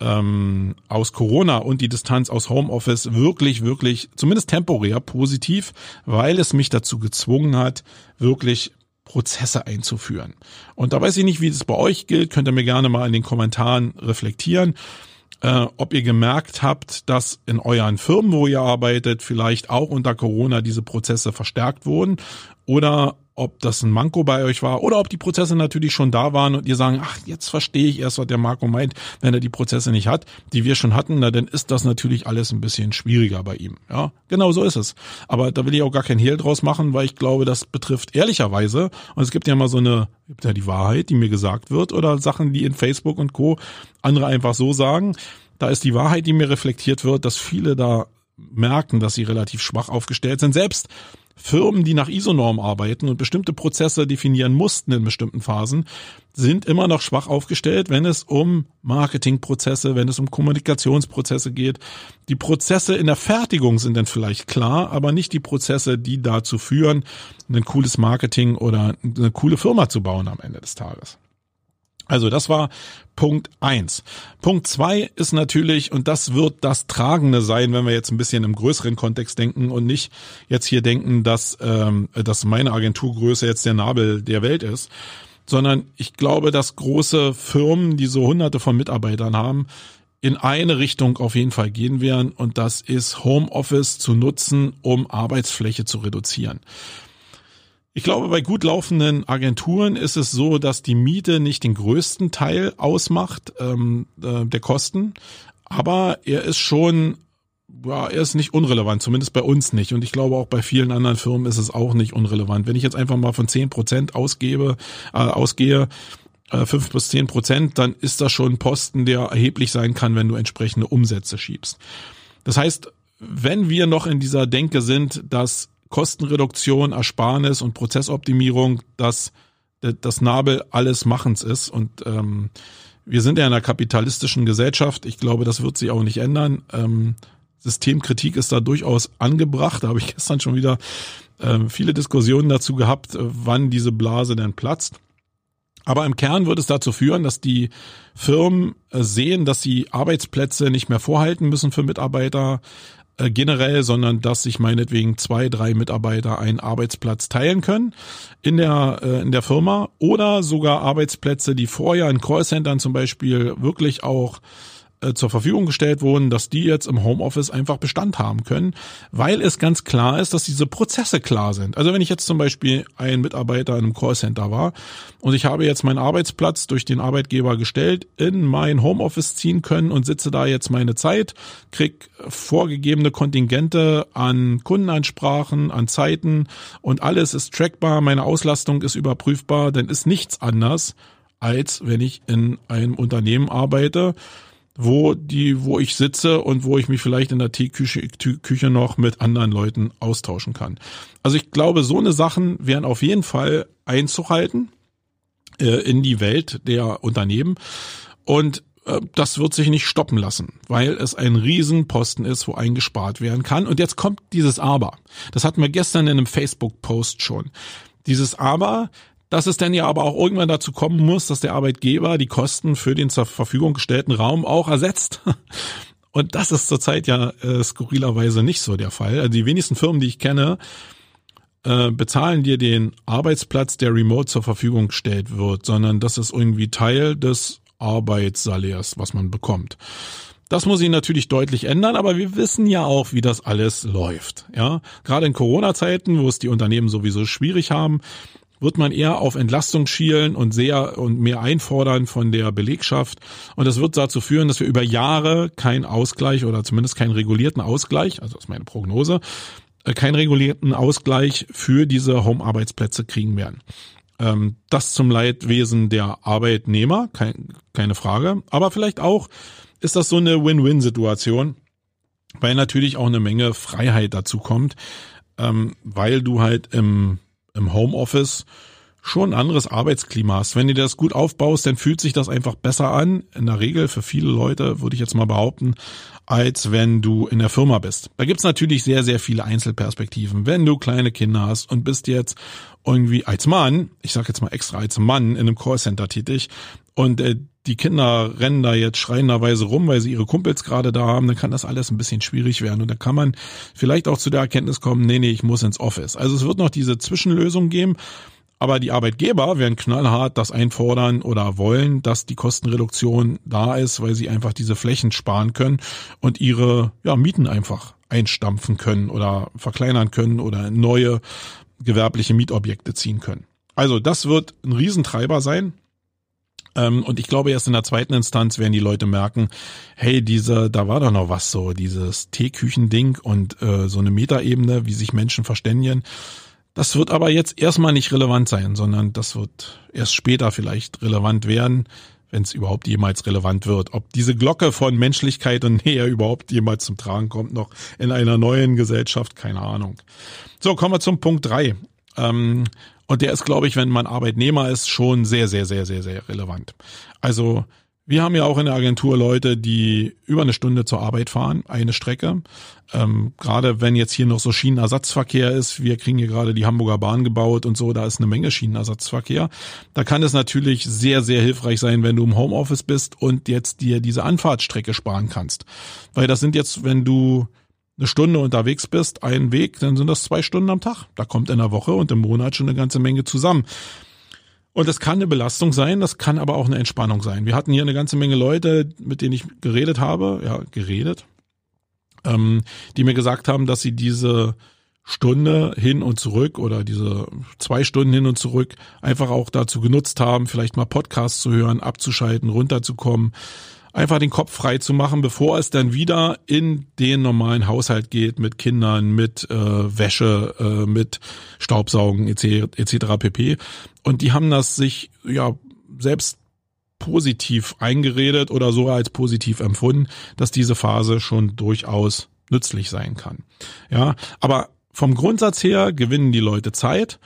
ähm, aus Corona und die Distanz aus Homeoffice wirklich, wirklich, zumindest temporär positiv, weil es mich dazu gezwungen hat, wirklich Prozesse einzuführen. Und da weiß ich nicht, wie das bei euch gilt, könnt ihr mir gerne mal in den Kommentaren reflektieren, äh, ob ihr gemerkt habt, dass in euren Firmen, wo ihr arbeitet, vielleicht auch unter Corona diese Prozesse verstärkt wurden oder ob das ein Manko bei euch war oder ob die Prozesse natürlich schon da waren und ihr sagen, ach, jetzt verstehe ich erst, was der Marco meint, wenn er die Prozesse nicht hat, die wir schon hatten, na, dann ist das natürlich alles ein bisschen schwieriger bei ihm. Ja, genau so ist es. Aber da will ich auch gar kein Hehl draus machen, weil ich glaube, das betrifft ehrlicherweise, und es gibt ja mal so eine, gibt ja die Wahrheit, die mir gesagt wird, oder Sachen, die in Facebook und Co. andere einfach so sagen. Da ist die Wahrheit, die mir reflektiert wird, dass viele da merken, dass sie relativ schwach aufgestellt sind. Selbst Firmen, die nach ISO-Norm arbeiten und bestimmte Prozesse definieren mussten in bestimmten Phasen, sind immer noch schwach aufgestellt, wenn es um Marketingprozesse, wenn es um Kommunikationsprozesse geht. Die Prozesse in der Fertigung sind dann vielleicht klar, aber nicht die Prozesse, die dazu führen, ein cooles Marketing oder eine coole Firma zu bauen am Ende des Tages. Also das war Punkt eins. Punkt zwei ist natürlich, und das wird das Tragende sein, wenn wir jetzt ein bisschen im größeren Kontext denken und nicht jetzt hier denken, dass, ähm, dass meine Agenturgröße jetzt der Nabel der Welt ist, sondern ich glaube, dass große Firmen, die so hunderte von Mitarbeitern haben, in eine Richtung auf jeden Fall gehen werden und das ist Homeoffice zu nutzen, um Arbeitsfläche zu reduzieren. Ich glaube, bei gut laufenden Agenturen ist es so, dass die Miete nicht den größten Teil ausmacht ähm, äh, der Kosten, aber er ist schon, ja, er ist nicht unrelevant, zumindest bei uns nicht. Und ich glaube auch bei vielen anderen Firmen ist es auch nicht unrelevant. Wenn ich jetzt einfach mal von zehn Prozent ausgebe, äh, ausgehe, äh, fünf bis zehn Prozent, dann ist das schon ein Posten, der erheblich sein kann, wenn du entsprechende Umsätze schiebst. Das heißt, wenn wir noch in dieser Denke sind, dass Kostenreduktion, Ersparnis und Prozessoptimierung das, das Nabel alles Machens ist. Und ähm, wir sind ja in einer kapitalistischen Gesellschaft. Ich glaube, das wird sich auch nicht ändern. Ähm, Systemkritik ist da durchaus angebracht. Da habe ich *laughs* gestern schon wieder ähm, viele Diskussionen dazu gehabt, äh, wann diese Blase denn platzt. Aber im Kern wird es dazu führen, dass die Firmen äh, sehen, dass sie Arbeitsplätze nicht mehr vorhalten müssen für Mitarbeiter, äh, generell, sondern dass sich meinetwegen zwei, drei Mitarbeiter einen Arbeitsplatz teilen können in der, äh, in der Firma oder sogar Arbeitsplätze, die vorher in Callcentern zum Beispiel wirklich auch äh, zur Verfügung gestellt wurden, dass die jetzt im Homeoffice einfach Bestand haben können, weil es ganz klar ist, dass diese Prozesse klar sind. Also wenn ich jetzt zum Beispiel ein Mitarbeiter in einem Callcenter war und ich habe jetzt meinen Arbeitsplatz durch den Arbeitgeber gestellt, in mein Homeoffice ziehen können und sitze da jetzt meine Zeit, krieg vorgegebene Kontingente an Kundenansprachen, an Zeiten und alles ist trackbar, meine Auslastung ist überprüfbar, dann ist nichts anders, als wenn ich in einem Unternehmen arbeite, wo die, wo ich sitze und wo ich mich vielleicht in der Teeküche Küche noch mit anderen Leuten austauschen kann. Also ich glaube, so eine Sachen wären auf jeden Fall einzuhalten äh, in die Welt der Unternehmen und äh, das wird sich nicht stoppen lassen, weil es ein Riesenposten ist, wo eingespart werden kann. Und jetzt kommt dieses Aber. Das hatten wir gestern in einem Facebook-Post schon. Dieses Aber, dass es dann ja aber auch irgendwann dazu kommen muss, dass der Arbeitgeber die Kosten für den zur Verfügung gestellten Raum auch ersetzt. *laughs* Und das ist zurzeit ja äh, skurrilerweise nicht so der Fall. Also die wenigsten Firmen, die ich kenne, äh, bezahlen dir den Arbeitsplatz, der remote zur Verfügung gestellt wird, sondern das ist irgendwie Teil des Arbeitssalärs, was man bekommt. Das muss sich natürlich deutlich ändern, aber wir wissen ja auch, wie das alles läuft. Ja, gerade in Corona-Zeiten, wo es die Unternehmen sowieso schwierig haben, wird man eher auf Entlastung schielen und sehr und mehr einfordern von der Belegschaft. Und das wird dazu führen, dass wir über Jahre keinen Ausgleich oder zumindest keinen regulierten Ausgleich, also das ist meine Prognose, äh, keinen regulierten Ausgleich für diese Home-Arbeitsplätze kriegen werden. Ähm, das zum Leidwesen der Arbeitnehmer, keine Frage. Aber vielleicht auch ist das so eine Win-Win-Situation, weil natürlich auch eine Menge Freiheit dazu kommt, ähm, weil du halt im im Homeoffice schon ein anderes Arbeitsklima hast. Wenn du das gut aufbaust, dann fühlt sich das einfach besser an. In der Regel für viele Leute würde ich jetzt mal behaupten, als wenn du in der Firma bist. Da gibt's natürlich sehr, sehr viele Einzelperspektiven. Wenn du kleine Kinder hast und bist jetzt irgendwie als Mann, ich sage jetzt mal extra als Mann in einem Callcenter tätig und äh, die Kinder rennen da jetzt schreienderweise rum, weil sie ihre Kumpels gerade da haben, dann kann das alles ein bisschen schwierig werden. Und dann kann man vielleicht auch zu der Erkenntnis kommen, nee, nee, ich muss ins Office. Also es wird noch diese Zwischenlösung geben. Aber die Arbeitgeber werden knallhart das einfordern oder wollen, dass die Kostenreduktion da ist, weil sie einfach diese Flächen sparen können und ihre ja, Mieten einfach einstampfen können oder verkleinern können oder neue gewerbliche Mietobjekte ziehen können. Also das wird ein Riesentreiber sein. Ähm, und ich glaube, erst in der zweiten Instanz werden die Leute merken, hey, diese, da war doch noch was so, dieses Teeküchending und äh, so eine Metaebene, wie sich Menschen verständigen. Das wird aber jetzt erstmal nicht relevant sein, sondern das wird erst später vielleicht relevant werden, wenn es überhaupt jemals relevant wird. Ob diese Glocke von Menschlichkeit und Nähe überhaupt jemals zum Tragen kommt, noch in einer neuen Gesellschaft, keine Ahnung. So, kommen wir zum Punkt drei. Ähm, und der ist, glaube ich, wenn man Arbeitnehmer ist, schon sehr, sehr, sehr, sehr, sehr relevant. Also wir haben ja auch in der Agentur Leute, die über eine Stunde zur Arbeit fahren, eine Strecke. Ähm, gerade wenn jetzt hier noch so Schienenersatzverkehr ist, wir kriegen hier gerade die Hamburger Bahn gebaut und so, da ist eine Menge Schienenersatzverkehr. Da kann es natürlich sehr, sehr hilfreich sein, wenn du im Homeoffice bist und jetzt dir diese Anfahrtsstrecke sparen kannst. Weil das sind jetzt, wenn du eine Stunde unterwegs bist, einen Weg, dann sind das zwei Stunden am Tag. Da kommt in der Woche und im Monat schon eine ganze Menge zusammen. Und das kann eine Belastung sein, das kann aber auch eine Entspannung sein. Wir hatten hier eine ganze Menge Leute, mit denen ich geredet habe, ja, geredet, ähm, die mir gesagt haben, dass sie diese Stunde hin und zurück oder diese zwei Stunden hin und zurück einfach auch dazu genutzt haben, vielleicht mal Podcasts zu hören, abzuschalten, runterzukommen, einfach den Kopf frei zu machen, bevor es dann wieder in den normalen Haushalt geht mit Kindern, mit äh, Wäsche, äh, mit Staubsaugen etc. etc. pp. Und die haben das sich ja selbst positiv eingeredet oder so als positiv empfunden, dass diese Phase schon durchaus nützlich sein kann. Ja, aber vom Grundsatz her gewinnen die Leute Zeit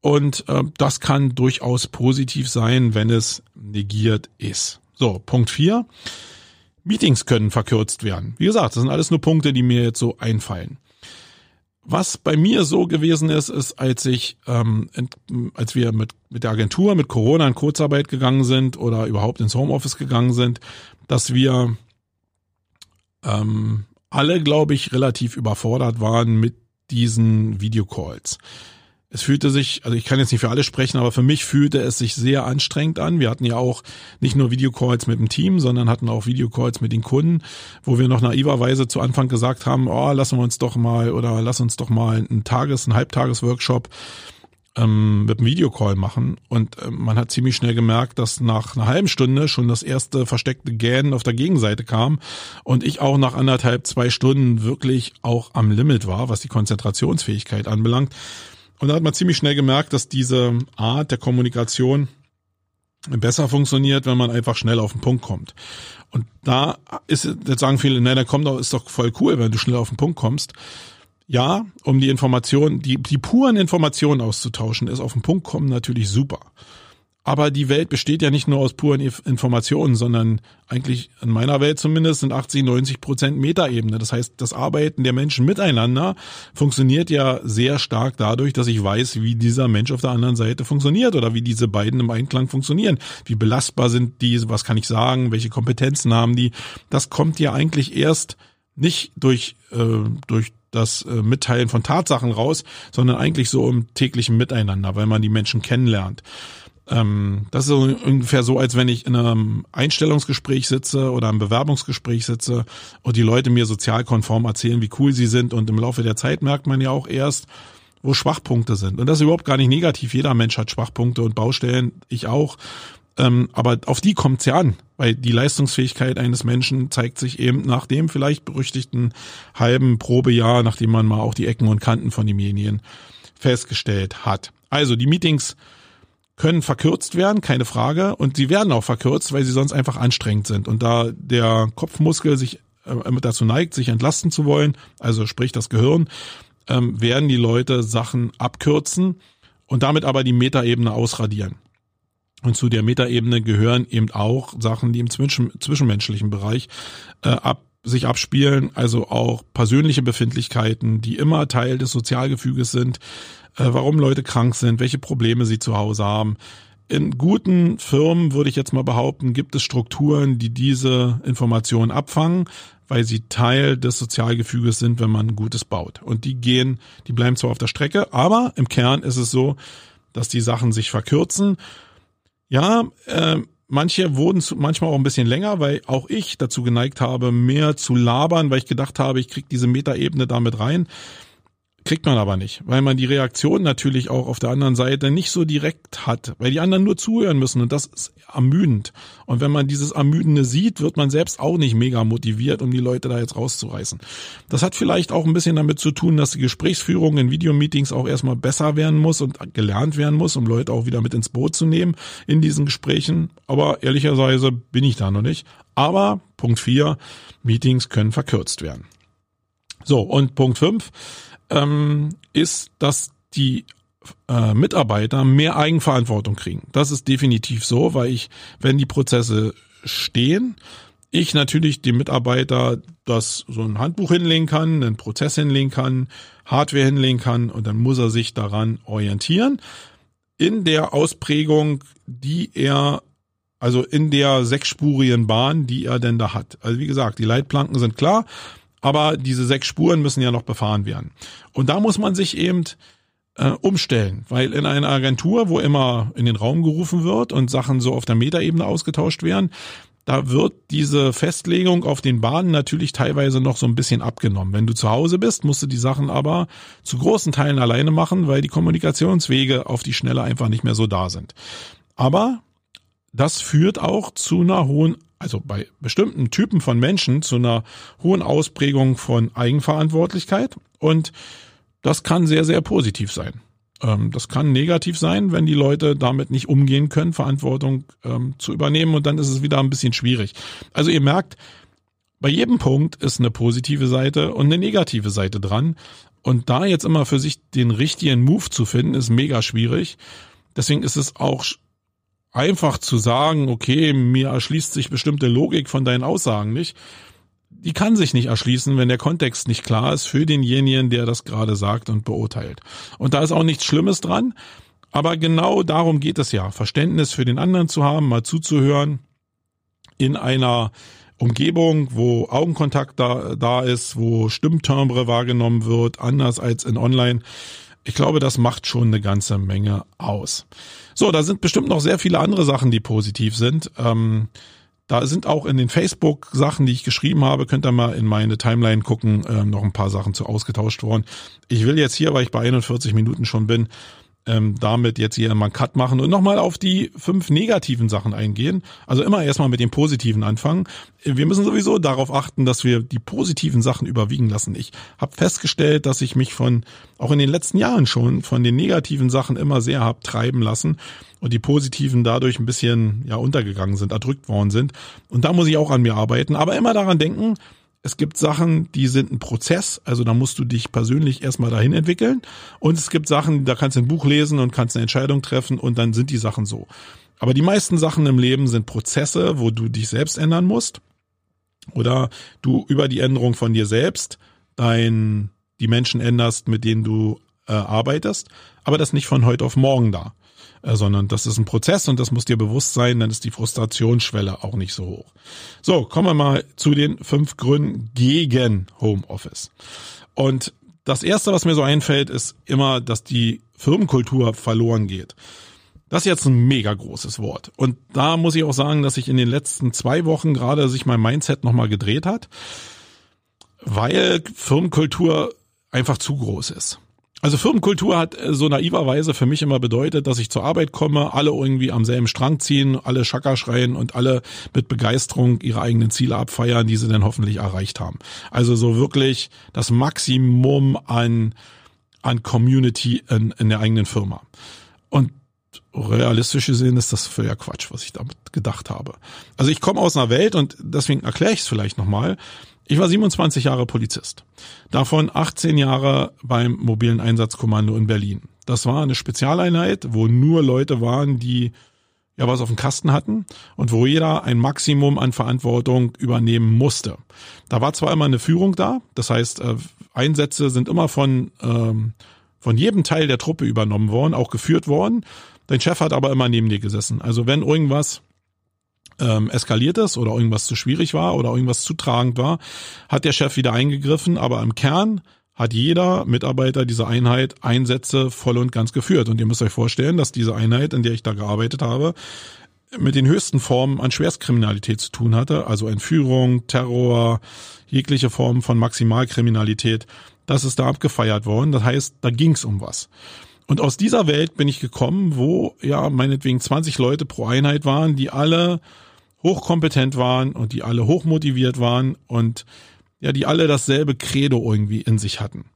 und äh, das kann durchaus positiv sein, wenn es negiert ist. So, Punkt vier: Meetings können verkürzt werden. Wie gesagt, das sind alles nur Punkte, die mir jetzt so einfallen. Was bei mir so gewesen ist, ist, als ich, ähm, als wir mit, mit der Agentur, mit Corona in Kurzarbeit gegangen sind oder überhaupt ins Homeoffice gegangen sind, dass wir ähm, alle, glaube ich, relativ überfordert waren mit diesen Videocalls es fühlte sich, also ich kann jetzt nicht für alle sprechen, aber für mich fühlte es sich sehr anstrengend an. Wir hatten ja auch nicht nur Videocalls mit dem Team, sondern hatten auch Videocalls mit den Kunden, wo wir noch naiverweise zu Anfang gesagt haben, oh, lassen wir uns doch mal oder lass uns doch mal einen Tages-, einen Halbtages-Workshop ähm, mit einem Videocall machen. Und äh, man hat ziemlich schnell gemerkt, dass nach einer halben Stunde schon das erste versteckte Gähnen auf der Gegenseite kam und ich auch nach anderthalb, zwei Stunden wirklich auch am Limit war, was die Konzentrationsfähigkeit anbelangt. Und da hat man ziemlich schnell gemerkt, dass diese Art der Kommunikation besser funktioniert, wenn man einfach schnell auf den Punkt kommt. Und da ist, jetzt sagen viele, nein, da kommt doch, ist doch voll cool, wenn du schnell auf den Punkt kommst. Ja, um die Informationen, die, die puren Informationen auszutauschen, ist auf den Punkt kommen natürlich super. Aber die Welt besteht ja nicht nur aus puren Informationen, sondern eigentlich in meiner Welt zumindest sind 80, 90 Prozent Metaebene. Das heißt, das Arbeiten der Menschen miteinander funktioniert ja sehr stark dadurch, dass ich weiß, wie dieser Mensch auf der anderen Seite funktioniert oder wie diese beiden im Einklang funktionieren. Wie belastbar sind die, was kann ich sagen, welche Kompetenzen haben die. Das kommt ja eigentlich erst nicht durch, äh, durch das äh, Mitteilen von Tatsachen raus, sondern eigentlich so im täglichen Miteinander, weil man die Menschen kennenlernt. Ähm, das ist ungefähr so, als wenn ich in einem Einstellungsgespräch sitze oder einem Bewerbungsgespräch sitze und die Leute mir sozialkonform erzählen, wie cool sie sind und im Laufe der Zeit merkt man ja auch erst, wo Schwachpunkte sind. Und das ist überhaupt gar nicht negativ. Jeder Mensch hat Schwachpunkte und Baustellen, ich auch. Ähm, aber auf die kommt's ja an, weil die Leistungsfähigkeit eines Menschen zeigt sich eben nach dem vielleicht berüchtigten halben Probejahr, nachdem man mal auch die Ecken und Kanten von demjenigen festgestellt hat. Also die Meetings können verkürzt werden, keine Frage. Und sie werden auch verkürzt, weil sie sonst einfach anstrengend sind. Und da der Kopfmuskel sich äh, dazu neigt, sich entlasten zu wollen, also sprich das Gehirn, ähm, werden die Leute Sachen abkürzen und damit aber die Metaebene ausradieren. Und zu der Metaebene gehören eben auch Sachen, die im zwischen, zwischenmenschlichen Bereich äh, ab, sich abspielen, also auch persönliche Befindlichkeiten, die immer Teil des Sozialgefüges sind, warum Leute krank sind, welche Probleme sie zu Hause haben. In guten Firmen würde ich jetzt mal behaupten, gibt es Strukturen, die diese Informationen abfangen, weil sie Teil des Sozialgefüges sind, wenn man Gutes baut. Und die gehen, die bleiben zwar auf der Strecke, aber im Kern ist es so, dass die Sachen sich verkürzen. Ja, äh, manche wurden zu, manchmal auch ein bisschen länger, weil auch ich dazu geneigt habe, mehr zu labern, weil ich gedacht habe, ich krieg diese Metaebene damit rein kriegt man aber nicht, weil man die Reaktion natürlich auch auf der anderen Seite nicht so direkt hat, weil die anderen nur zuhören müssen und das ist ermüdend. Und wenn man dieses Ermüdende sieht, wird man selbst auch nicht mega motiviert, um die Leute da jetzt rauszureißen. Das hat vielleicht auch ein bisschen damit zu tun, dass die Gesprächsführung in Videomeetings auch erstmal besser werden muss und gelernt werden muss, um Leute auch wieder mit ins Boot zu nehmen in diesen Gesprächen. Aber ehrlicherweise bin ich da noch nicht. Aber Punkt vier: Meetings können verkürzt werden. So, und Punkt fünf ähm, ist, dass die äh, Mitarbeiter mehr Eigenverantwortung kriegen. Das ist definitiv so, weil ich, wenn die Prozesse stehen, ich natürlich dem Mitarbeiter das so ein Handbuch hinlegen kann, einen Prozess hinlegen kann, Hardware hinlegen kann und dann muss er sich daran orientieren. In der Ausprägung, die er, also in der sechsspurigen Bahn, die er denn da hat. Also wie gesagt, die Leitplanken sind klar, aber diese sechs Spuren müssen ja noch befahren werden. Und da muss man sich eben äh, umstellen, weil in einer Agentur, wo immer in den Raum gerufen wird und Sachen so auf der Metaebene ausgetauscht werden, da wird diese Festlegung auf den Bahnen natürlich teilweise noch so ein bisschen abgenommen. Wenn du zu Hause bist, musst du die Sachen aber zu großen Teilen alleine machen, weil die Kommunikationswege auf die Schnelle einfach nicht mehr so da sind. Aber das führt auch zu einer hohen also bei bestimmten Typen von Menschen zu einer hohen Ausprägung von Eigenverantwortlichkeit und das kann sehr, sehr positiv sein. Ähm, das kann negativ sein, wenn die Leute damit nicht umgehen können, Verantwortung ähm, zu übernehmen und dann ist es wieder ein bisschen schwierig. Also ihr merkt, bei jedem Punkt ist eine positive Seite und eine negative Seite dran und da jetzt immer für sich den richtigen Move zu finden, ist mega schwierig. Deswegen ist es auch einfach zu sagen, okay, mir erschließt sich bestimmte Logik von deinen Aussagen nicht, die kann sich nicht erschließen, wenn der Kontext nicht klar ist für denjenigen, der das gerade sagt und beurteilt. Und da ist auch nichts Schlimmes dran, aber genau darum geht es ja, Verständnis für den anderen zu haben, mal zuzuhören in einer Umgebung, wo Augenkontakt da, da ist, wo Stimmtimbre wahrgenommen wird, anders als in Online. Ich glaube, das macht schon eine ganze Menge aus. So, da sind bestimmt noch sehr viele andere Sachen, die positiv sind. Ähm, da sind auch in den Facebook-Sachen, die ich geschrieben habe, könnt ihr mal in meine Timeline gucken, ähm, noch ein paar Sachen zu ausgetauscht worden. Ich will jetzt hier, weil ich bei 41 Minuten schon bin, ähm, damit jetzt hier mal einen Cut machen und nochmal auf die fünf negativen Sachen eingehen. Also immer erstmal mit den positiven anfangen. Wir müssen sowieso darauf achten, dass wir die positiven Sachen überwiegen lassen. Ich habe festgestellt, dass ich mich von, auch in den letzten Jahren schon, von den negativen Sachen immer sehr hab treiben lassen und die positiven dadurch ein bisschen ja untergegangen sind, erdrückt worden sind. Und da muss ich auch an mir arbeiten. Aber immer daran denken, es gibt Sachen, die sind ein Prozess, also da musst du dich persönlich erstmal dahin entwickeln. Und es gibt Sachen, da kannst du ein Buch lesen und kannst eine Entscheidung treffen und dann sind die Sachen so. Aber die meisten Sachen im Leben sind Prozesse, wo du dich selbst ändern musst. Oder du über die Änderung von dir selbst dein, die Menschen änderst, mit denen du äh, arbeitest. Aber das nicht von heute auf morgen da. Äh, sondern das ist ein Prozess und das muss dir bewusst sein, dann ist die Frustrationsschwelle auch nicht so hoch. So, kommen wir mal zu den fünf Gründen gegen Homeoffice. Und das erste, was mir so einfällt, ist immer, dass die Firmenkultur verloren geht. Das ist jetzt ein mega großes Wort. Und da muss ich auch sagen, dass sich in den letzten zwei Wochen gerade sich mein Mindset nochmal gedreht hat, weil Firmenkultur einfach zu groß ist. Also Firmenkultur hat äh, so naiverweise für mich immer bedeutet, dass ich zur Arbeit komme, alle irgendwie am selben Strang ziehen, alle Schacker schreien und alle mit Begeisterung ihre eigenen Ziele abfeiern, die sie dann hoffentlich erreicht haben. Also so wirklich das Maximum an, an Community in, in der eigenen Firma. Und realistisch gesehen ist das völliger Quatsch, was ich damit gedacht habe. Also ich komme aus einer Welt und deswegen erkläre ich es vielleicht nochmal, ich war 27 Jahre Polizist. Davon 18 Jahre beim mobilen Einsatzkommando in Berlin. Das war eine Spezialeinheit, wo nur Leute waren, die ja was auf dem Kasten hatten und wo jeder ein Maximum an Verantwortung übernehmen musste. Da war zwar immer eine Führung da, das heißt, äh, Einsätze sind immer von, ähm, von jedem Teil der Truppe übernommen worden, auch geführt worden. Dein Chef hat aber immer neben dir gesessen. Also wenn irgendwas ähm, eskaliert ist oder irgendwas zu schwierig war oder irgendwas zu tragend war, hat der Chef wieder eingegriffen, aber im Kern hat jeder Mitarbeiter dieser Einheit Einsätze voll und ganz geführt. Und ihr müsst euch vorstellen, dass diese Einheit, in der ich da gearbeitet habe, mit den höchsten Formen an Schwerstkriminalität zu tun hatte, also Entführung, Terror, jegliche Form von Maximalkriminalität. das ist da abgefeiert worden. Das heißt, da ging's um was. Und aus dieser Welt bin ich gekommen, wo ja meinetwegen 20 Leute pro Einheit waren, die alle hochkompetent waren und die alle hochmotiviert waren und ja, die alle dasselbe Credo irgendwie in sich hatten.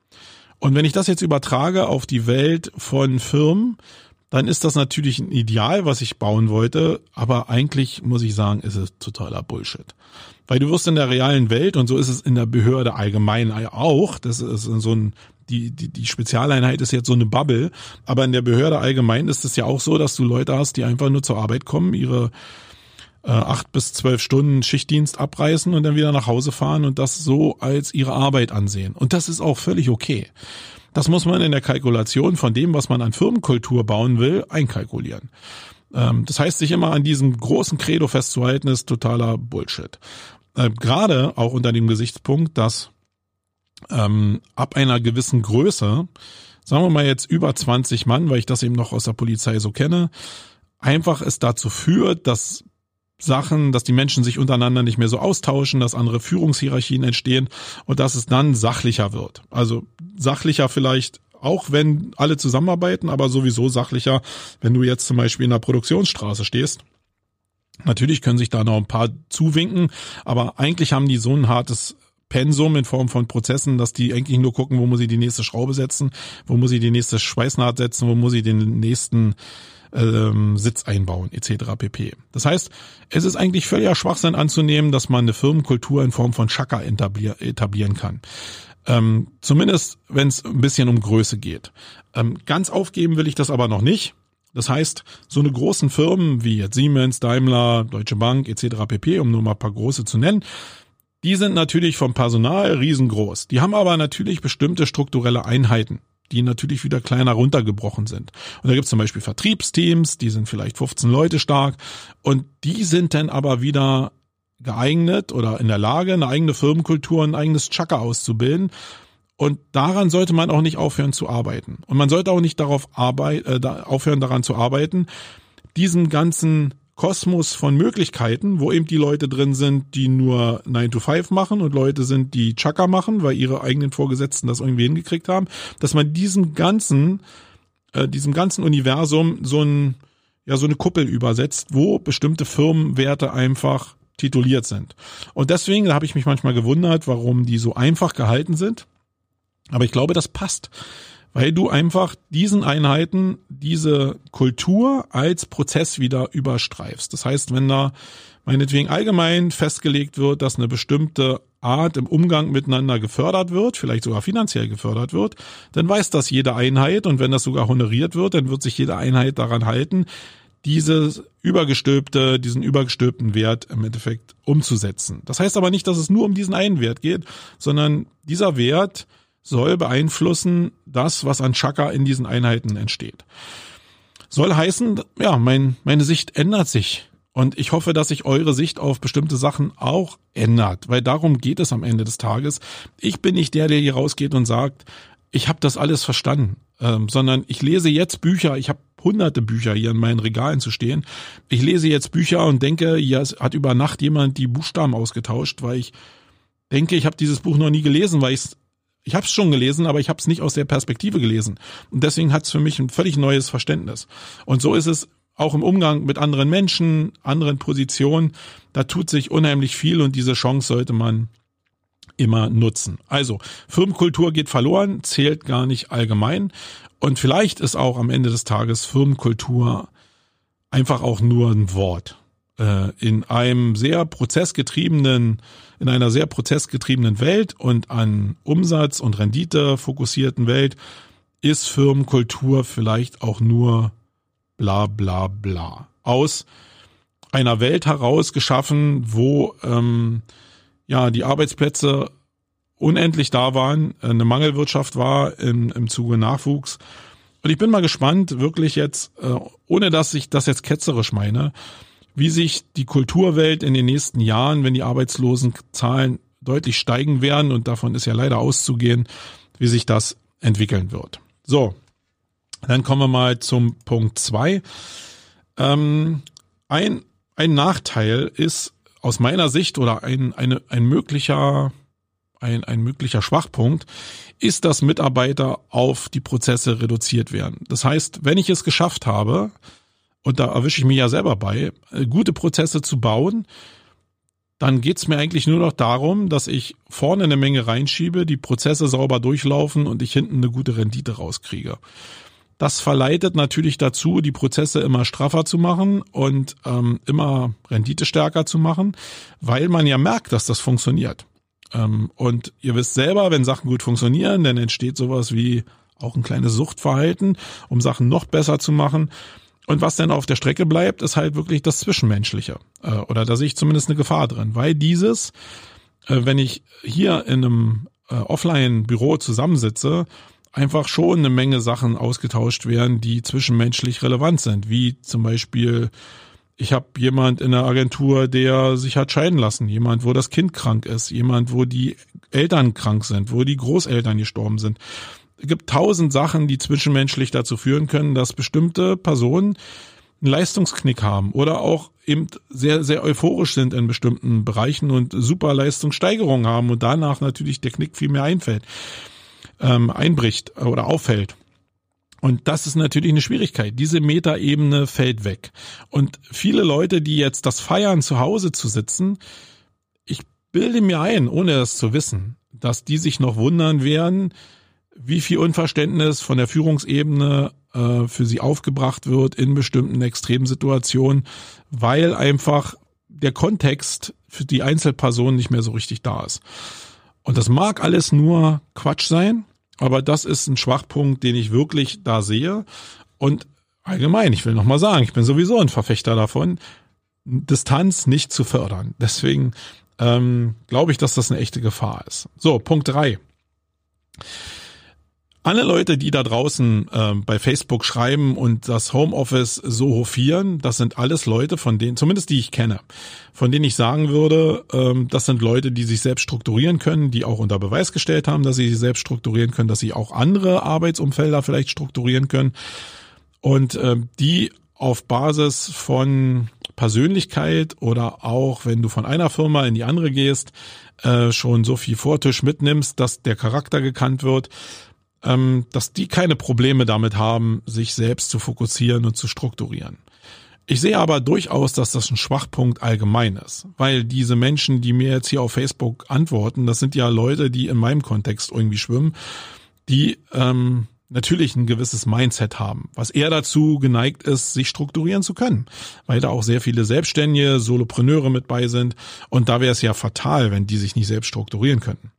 Und wenn ich das jetzt übertrage auf die Welt von Firmen, dann ist das natürlich ein Ideal, was ich bauen wollte, aber eigentlich muss ich sagen, ist es totaler Bullshit. Weil du wirst in der realen Welt, und so ist es in der Behörde allgemein auch, das ist so ein, die, die, die Spezialeinheit ist jetzt so eine Bubble, aber in der Behörde allgemein ist es ja auch so, dass du Leute hast, die einfach nur zur Arbeit kommen, ihre äh, acht bis zwölf Stunden Schichtdienst abreißen und dann wieder nach Hause fahren und das so als ihre Arbeit ansehen. Und das ist auch völlig okay. Das muss man in der Kalkulation von dem, was man an Firmenkultur bauen will, einkalkulieren. Ähm, das heißt, sich immer an diesem großen Credo festzuhalten, ist totaler Bullshit. Äh, Gerade auch unter dem Gesichtspunkt, dass ähm, ab einer gewissen Größe, sagen wir mal jetzt über 20 Mann, weil ich das eben noch aus der Polizei so kenne, einfach es dazu führt, dass Sachen, dass die Menschen sich untereinander nicht mehr so austauschen, dass andere Führungshierarchien entstehen und dass es dann sachlicher wird. Also sachlicher vielleicht auch wenn alle zusammenarbeiten, aber sowieso sachlicher, wenn du jetzt zum Beispiel in der Produktionsstraße stehst. Natürlich können sich da noch ein paar zuwinken, aber eigentlich haben die so ein hartes Pensum in Form von Prozessen, dass die eigentlich nur gucken, wo muss ich die nächste Schraube setzen, wo muss ich die nächste Schweißnaht setzen, wo muss ich den nächsten ähm, Sitz einbauen etc. pp. Das heißt, es ist eigentlich völliger Schwachsinn anzunehmen, dass man eine Firmenkultur in Form von Chaka etablieren kann. Ähm, zumindest, wenn es ein bisschen um Größe geht. Ähm, ganz aufgeben will ich das aber noch nicht. Das heißt, so eine großen Firmen wie jetzt Siemens, Daimler, Deutsche Bank etc. pp, um nur mal ein paar große zu nennen, die sind natürlich vom Personal riesengroß. Die haben aber natürlich bestimmte strukturelle Einheiten die natürlich wieder kleiner runtergebrochen sind. Und da gibt es zum Beispiel Vertriebsteams, die sind vielleicht 15 Leute stark und die sind dann aber wieder geeignet oder in der Lage, eine eigene Firmenkultur, ein eigenes Chaka auszubilden. Und daran sollte man auch nicht aufhören zu arbeiten. Und man sollte auch nicht darauf arbeit, äh, aufhören, daran zu arbeiten, diesen ganzen Kosmos von Möglichkeiten, wo eben die Leute drin sind, die nur 9 to 5 machen und Leute sind, die Chaka machen, weil ihre eigenen Vorgesetzten das irgendwie hingekriegt haben, dass man diesem ganzen, äh, diesem ganzen Universum so ein, ja, so eine Kuppel übersetzt, wo bestimmte Firmenwerte einfach tituliert sind. Und deswegen, da habe ich mich manchmal gewundert, warum die so einfach gehalten sind. Aber ich glaube, das passt weil du einfach diesen Einheiten diese Kultur als Prozess wieder überstreifst. Das heißt, wenn da meinetwegen allgemein festgelegt wird, dass eine bestimmte Art im Umgang miteinander gefördert wird, vielleicht sogar finanziell gefördert wird, dann weiß das jede Einheit und wenn das sogar honoriert wird, dann wird sich jede Einheit daran halten, dieses übergestülpte, diesen übergestülpten Wert im Endeffekt umzusetzen. Das heißt aber nicht, dass es nur um diesen einen Wert geht, sondern dieser Wert soll beeinflussen das, was an Chakra in diesen Einheiten entsteht. Soll heißen, ja, mein, meine Sicht ändert sich. Und ich hoffe, dass sich eure Sicht auf bestimmte Sachen auch ändert, weil darum geht es am Ende des Tages. Ich bin nicht der, der hier rausgeht und sagt, ich habe das alles verstanden, ähm, sondern ich lese jetzt Bücher, ich habe hunderte Bücher hier in meinen Regalen zu stehen. Ich lese jetzt Bücher und denke, hier hat über Nacht jemand die Buchstaben ausgetauscht, weil ich denke, ich habe dieses Buch noch nie gelesen, weil ich es ich habe es schon gelesen, aber ich habe es nicht aus der Perspektive gelesen. Und deswegen hat es für mich ein völlig neues Verständnis. Und so ist es auch im Umgang mit anderen Menschen, anderen Positionen. Da tut sich unheimlich viel und diese Chance sollte man immer nutzen. Also, Firmenkultur geht verloren, zählt gar nicht allgemein. Und vielleicht ist auch am Ende des Tages Firmenkultur einfach auch nur ein Wort. Äh, in einem sehr prozessgetriebenen, in einer sehr prozessgetriebenen Welt und an Umsatz und Rendite fokussierten Welt ist Firmenkultur vielleicht auch nur bla bla bla. Aus einer Welt heraus geschaffen, wo ähm, ja die Arbeitsplätze unendlich da waren, eine Mangelwirtschaft war im, im Zuge Nachwuchs. Und ich bin mal gespannt, wirklich jetzt, äh, ohne dass ich das jetzt ketzerisch meine, wie sich die Kulturwelt in den nächsten Jahren, wenn die Arbeitslosenzahlen deutlich steigen werden, und davon ist ja leider auszugehen, wie sich das entwickeln wird. So, dann kommen wir mal zum Punkt zwei. Ähm, ein, ein Nachteil ist aus meiner Sicht oder ein, eine, ein möglicher ein, ein möglicher Schwachpunkt, ist, dass Mitarbeiter auf die Prozesse reduziert werden. Das heißt, wenn ich es geschafft habe, und da erwische ich mich ja selber bei, äh, gute Prozesse zu bauen, dann geht's mir eigentlich nur noch darum, dass ich vorne eine Menge reinschiebe, die Prozesse sauber durchlaufen und ich hinten eine gute Rendite rauskriege. Das verleitet natürlich dazu, die Prozesse immer straffer zu machen und ähm, immer renditestärker zu machen, weil man ja merkt, dass das funktioniert. Ähm, und ihr wisst selber, wenn Sachen gut funktionieren, dann entsteht sowas wie auch ein kleines Suchtverhalten, um Sachen noch besser zu machen. Und was dann auf der Strecke bleibt, ist halt wirklich das Zwischenmenschliche. Äh, oder da sehe ich zumindest eine Gefahr drin. Weil dieses, äh, wenn ich hier in einem äh, Offline-Büro zusammensitze, einfach schon eine Menge Sachen ausgetauscht werden, die zwischenmenschlich relevant sind. Wie zum Beispiel, ich habe jemand in der Agentur, der sich hat scheiden lassen. Jemand, wo das Kind krank ist. Jemand, wo die Eltern krank sind, wo die Großeltern gestorben sind gibt tausend Sachen, die zwischenmenschlich dazu führen können, dass bestimmte Personen einen Leistungsknick haben oder auch eben sehr, sehr euphorisch sind in bestimmten Bereichen und super Leistungssteigerungen haben und danach natürlich der Knick viel mehr einfällt, ähm, einbricht oder auffällt. Und das ist natürlich eine Schwierigkeit. Diese Metaebene fällt weg. Und viele Leute, die jetzt das feiern, zu Hause zu sitzen, ich bilde mir ein, ohne das zu wissen, dass die sich noch wundern werden, wie viel Unverständnis von der Führungsebene äh, für sie aufgebracht wird in bestimmten Extremsituationen, weil einfach der Kontext für die Einzelperson nicht mehr so richtig da ist. Und das mag alles nur Quatsch sein, aber das ist ein Schwachpunkt, den ich wirklich da sehe. Und allgemein, ich will nochmal sagen, ich bin sowieso ein Verfechter davon, Distanz nicht zu fördern. Deswegen ähm, glaube ich, dass das eine echte Gefahr ist. So, Punkt drei alle Leute, die da draußen äh, bei Facebook schreiben und das Homeoffice so hofieren, das sind alles Leute, von denen, zumindest die ich kenne, von denen ich sagen würde, ähm, das sind Leute, die sich selbst strukturieren können, die auch unter Beweis gestellt haben, dass sie sich selbst strukturieren können, dass sie auch andere Arbeitsumfelder vielleicht strukturieren können. Und äh, die auf Basis von Persönlichkeit oder auch wenn du von einer Firma in die andere gehst, äh, schon so viel Vortisch mitnimmst, dass der Charakter gekannt wird ähm, dass die keine Probleme damit haben, sich selbst zu fokussieren und zu strukturieren. Ich sehe aber durchaus, dass das ein Schwachpunkt allgemein ist, weil diese Menschen, die mir jetzt hier auf Facebook antworten, das sind ja Leute, die in meinem Kontext irgendwie schwimmen, die ähm, natürlich ein gewisses Mindset haben, was eher dazu geneigt ist, sich strukturieren zu können, weil da auch sehr viele Selbstständige, Solopreneure mit bei sind und da wäre es ja fatal, wenn die sich nicht selbst strukturieren könnten.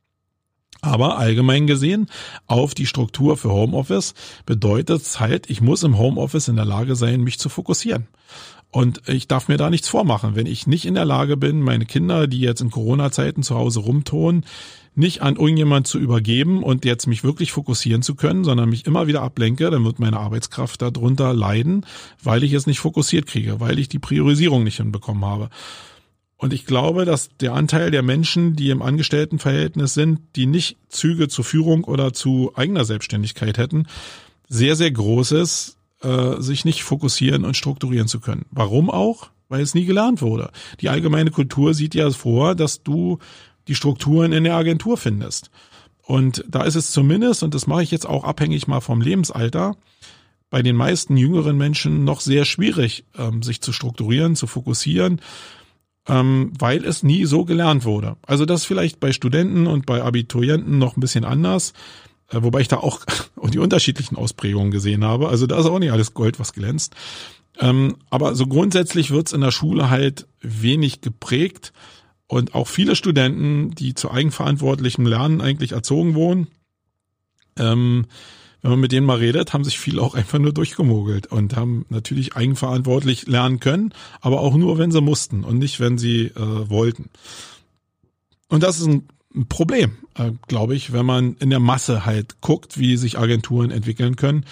Aber allgemein gesehen, auf die Struktur für Homeoffice bedeutet es halt, ich muss im Homeoffice in der Lage sein, mich zu fokussieren. Und ich darf mir da nichts vormachen. Wenn ich nicht in der Lage bin, meine Kinder, die jetzt in Corona-Zeiten zu Hause rumtonen, nicht an irgendjemand zu übergeben und jetzt mich wirklich fokussieren zu können, sondern mich immer wieder ablenke, dann wird meine Arbeitskraft darunter leiden, weil ich es nicht fokussiert kriege, weil ich die Priorisierung nicht hinbekommen habe. Und ich glaube, dass der Anteil der Menschen, die im Angestelltenverhältnis sind, die nicht Züge zur Führung oder zu eigener Selbstständigkeit hätten, sehr, sehr groß ist, äh, sich nicht fokussieren und strukturieren zu können. Warum auch? Weil es nie gelernt wurde. Die allgemeine Kultur sieht ja vor, dass du die Strukturen in der Agentur findest. Und da ist es zumindest, und das mache ich jetzt auch abhängig mal vom Lebensalter, bei den meisten jüngeren Menschen noch sehr schwierig, ähm, sich zu strukturieren, zu fokussieren ähm, weil es nie so gelernt wurde. Also das vielleicht bei Studenten und bei Abiturienten noch ein bisschen anders, äh, wobei ich da auch *laughs* die unterschiedlichen Ausprägungen gesehen habe. Also da ist auch nicht alles Gold, was glänzt. Ähm, aber so grundsätzlich wird's in der Schule halt wenig geprägt und auch viele Studenten, die zu eigenverantwortlichem Lernen eigentlich erzogen wurden, ähm, wenn man mit denen mal redet, haben sich viele auch einfach nur durchgemogelt und haben natürlich eigenverantwortlich lernen können, aber auch nur, wenn sie mussten und nicht, wenn sie äh, wollten. Und das ist ein Problem, äh, glaube ich, wenn man in der Masse halt guckt, wie sich Agenturen entwickeln können,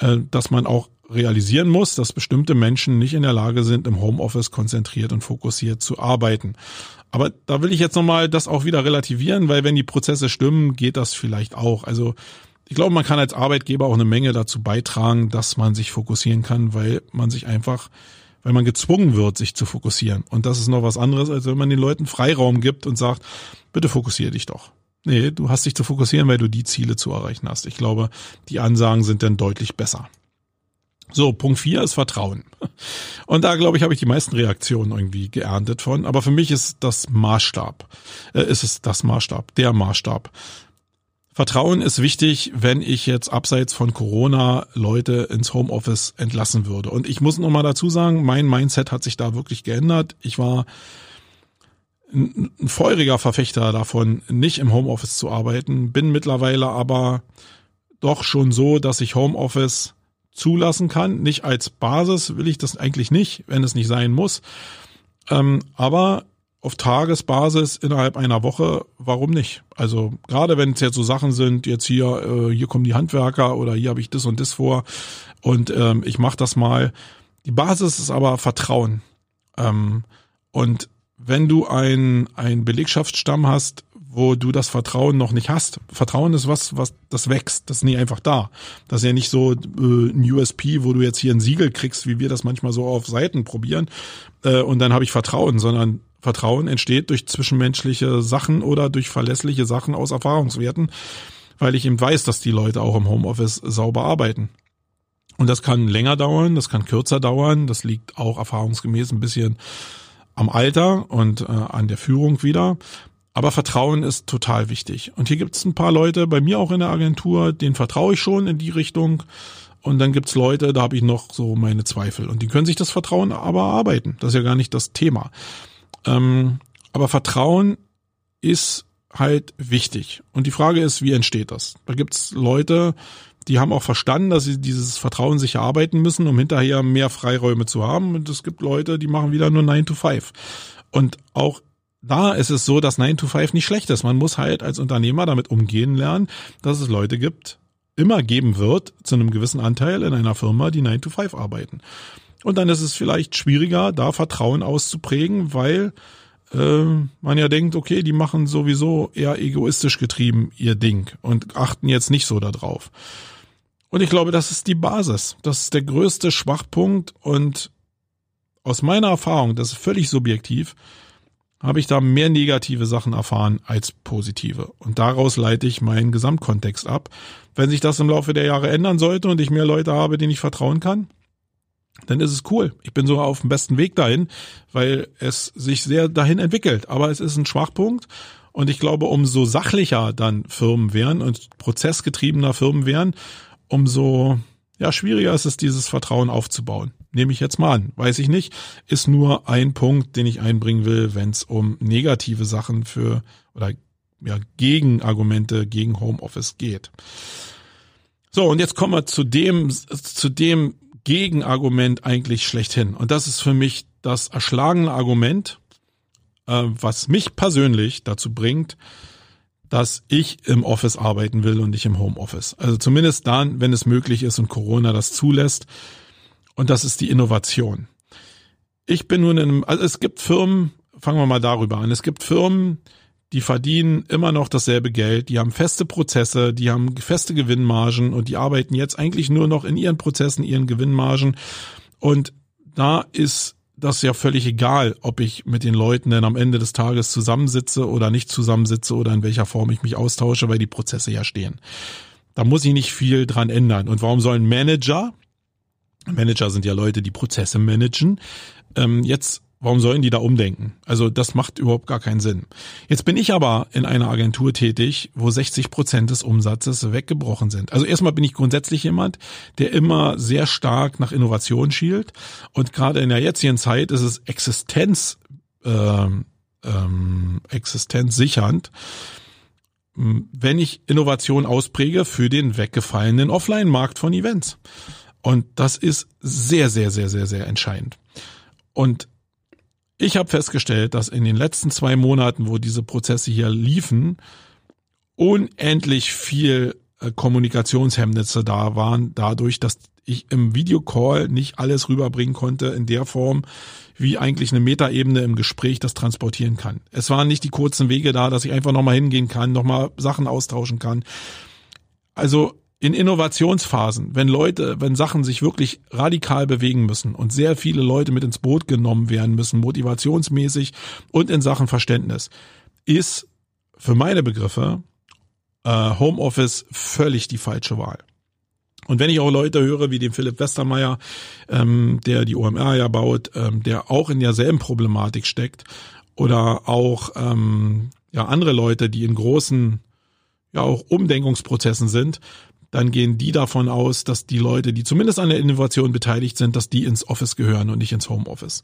äh, dass man auch realisieren muss, dass bestimmte Menschen nicht in der Lage sind, im Homeoffice konzentriert und fokussiert zu arbeiten. Aber da will ich jetzt nochmal das auch wieder relativieren, weil wenn die Prozesse stimmen, geht das vielleicht auch. Also ich glaube, man kann als Arbeitgeber auch eine Menge dazu beitragen, dass man sich fokussieren kann, weil man sich einfach, weil man gezwungen wird, sich zu fokussieren. Und das ist noch was anderes, als wenn man den Leuten Freiraum gibt und sagt, bitte fokussiere dich doch. Nee, du hast dich zu fokussieren, weil du die Ziele zu erreichen hast. Ich glaube, die Ansagen sind dann deutlich besser. So, Punkt vier ist Vertrauen. Und da, glaube ich, habe ich die meisten Reaktionen irgendwie geerntet von. Aber für mich ist das Maßstab. Äh, ist es das Maßstab, der Maßstab. Vertrauen ist wichtig, wenn ich jetzt abseits von Corona Leute ins Homeoffice entlassen würde. Und ich muss noch mal dazu sagen, mein Mindset hat sich da wirklich geändert. Ich war ein feuriger Verfechter davon, nicht im Homeoffice zu arbeiten, bin mittlerweile aber doch schon so, dass ich Homeoffice zulassen kann. Nicht als Basis will ich das eigentlich nicht, wenn es nicht sein muss. Ähm, aber auf Tagesbasis innerhalb einer Woche, warum nicht? Also gerade wenn es jetzt so Sachen sind, jetzt hier, äh, hier kommen die Handwerker oder hier habe ich das und das vor und ähm, ich mache das mal. Die Basis ist aber Vertrauen. Ähm, und wenn du ein, ein Belegschaftsstamm hast, wo du das Vertrauen noch nicht hast. Vertrauen ist was, was das wächst, das ist nie einfach da. Das ist ja nicht so äh, ein USP, wo du jetzt hier ein Siegel kriegst, wie wir das manchmal so auf Seiten probieren äh, und dann habe ich Vertrauen, sondern Vertrauen entsteht durch zwischenmenschliche Sachen oder durch verlässliche Sachen aus Erfahrungswerten, weil ich eben weiß, dass die Leute auch im Homeoffice sauber arbeiten. Und das kann länger dauern, das kann kürzer dauern, das liegt auch erfahrungsgemäß ein bisschen am Alter und äh, an der Führung wieder. Aber Vertrauen ist total wichtig. Und hier gibt es ein paar Leute, bei mir auch in der Agentur, denen vertraue ich schon in die Richtung. Und dann gibt's Leute, da habe ich noch so meine Zweifel. Und die können sich das Vertrauen aber arbeiten. Das ist ja gar nicht das Thema. Ähm, aber Vertrauen ist halt wichtig. Und die Frage ist, wie entsteht das? Da gibt's Leute, die haben auch verstanden, dass sie dieses Vertrauen sich erarbeiten müssen, um hinterher mehr Freiräume zu haben. Und es gibt Leute, die machen wieder nur 9 to 5. Und auch da ist es so, dass 9 to 5 nicht schlecht ist. Man muss halt als Unternehmer damit umgehen lernen, dass es Leute gibt, immer geben wird, zu einem gewissen Anteil in einer Firma, die 9 to 5 arbeiten. Und dann ist es vielleicht schwieriger, da Vertrauen auszuprägen, weil äh, man ja denkt, okay, die machen sowieso eher egoistisch getrieben ihr Ding und achten jetzt nicht so darauf. Und ich glaube, das ist die Basis. Das ist der größte Schwachpunkt und aus meiner Erfahrung, das ist völlig subjektiv, habe ich da mehr negative Sachen erfahren als positive. Und daraus leite ich meinen Gesamtkontext ab. Wenn sich das im Laufe der Jahre ändern sollte und ich mehr Leute habe, denen ich vertrauen kann, dann ist es cool. Ich bin sogar auf dem besten Weg dahin, weil es sich sehr dahin entwickelt. Aber es ist ein Schwachpunkt. Und ich glaube, umso sachlicher dann Firmen wären und prozessgetriebener Firmen wären, umso ja, schwieriger ist es, dieses Vertrauen aufzubauen. Nehme ich jetzt mal an. Weiß ich nicht. Ist nur ein Punkt, den ich einbringen will, wenn es um negative Sachen für oder ja, Gegenargumente gegen Homeoffice geht. So, und jetzt kommen wir zu dem, zu dem Gegenargument eigentlich schlechthin. Und das ist für mich das erschlagene Argument, äh, was mich persönlich dazu bringt, dass ich im Office arbeiten will und nicht im Homeoffice. Also zumindest dann, wenn es möglich ist und Corona das zulässt. Und das ist die Innovation. Ich bin nun in einem, also es gibt Firmen, fangen wir mal darüber an. Es gibt Firmen, die verdienen immer noch dasselbe Geld, die haben feste Prozesse, die haben feste Gewinnmargen und die arbeiten jetzt eigentlich nur noch in ihren Prozessen, ihren Gewinnmargen. Und da ist das ja völlig egal, ob ich mit den Leuten dann am Ende des Tages zusammensitze oder nicht zusammensitze oder in welcher Form ich mich austausche, weil die Prozesse ja stehen. Da muss ich nicht viel dran ändern. Und warum sollen Manager, Manager sind ja Leute, die Prozesse managen, ähm, jetzt Warum sollen die da umdenken? Also das macht überhaupt gar keinen Sinn. Jetzt bin ich aber in einer Agentur tätig, wo 60 Prozent des Umsatzes weggebrochen sind. Also erstmal bin ich grundsätzlich jemand, der immer sehr stark nach Innovation schielt. Und gerade in der jetzigen Zeit ist es Existenz, äh, ähm, existenzsichernd, wenn ich Innovation auspräge für den weggefallenen Offline-Markt von Events. Und das ist sehr, sehr, sehr, sehr, sehr entscheidend. Und ich habe festgestellt, dass in den letzten zwei Monaten, wo diese Prozesse hier liefen, unendlich viel äh, Kommunikationshemmnisse da waren, dadurch, dass ich im Videocall nicht alles rüberbringen konnte in der Form, wie eigentlich eine Metaebene im Gespräch das transportieren kann. Es waren nicht die kurzen Wege da, dass ich einfach nochmal hingehen kann, nochmal Sachen austauschen kann. Also in Innovationsphasen, wenn Leute, wenn Sachen sich wirklich radikal bewegen müssen und sehr viele Leute mit ins Boot genommen werden müssen, motivationsmäßig und in Sachen Verständnis, ist für meine Begriffe äh, Homeoffice völlig die falsche Wahl. Und wenn ich auch Leute höre wie den Philipp Westermeier, ähm, der die OMR ja baut, ähm, der auch in derselben Problematik steckt, oder auch ähm, ja andere Leute, die in großen ja auch Umdenkungsprozessen sind, dann gehen die davon aus, dass die Leute, die zumindest an der Innovation beteiligt sind, dass die ins Office gehören und nicht ins Homeoffice.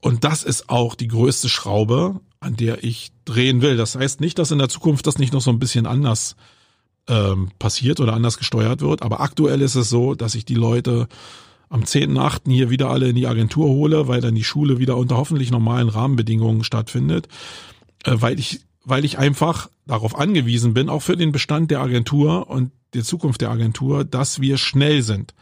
Und das ist auch die größte Schraube, an der ich drehen will. Das heißt nicht, dass in der Zukunft das nicht noch so ein bisschen anders ähm, passiert oder anders gesteuert wird. Aber aktuell ist es so, dass ich die Leute am 10.8. hier wieder alle in die Agentur hole, weil dann die Schule wieder unter hoffentlich normalen Rahmenbedingungen stattfindet, äh, weil ich weil ich einfach darauf angewiesen bin, auch für den Bestand der Agentur und die Zukunft der Agentur, dass wir schnell sind.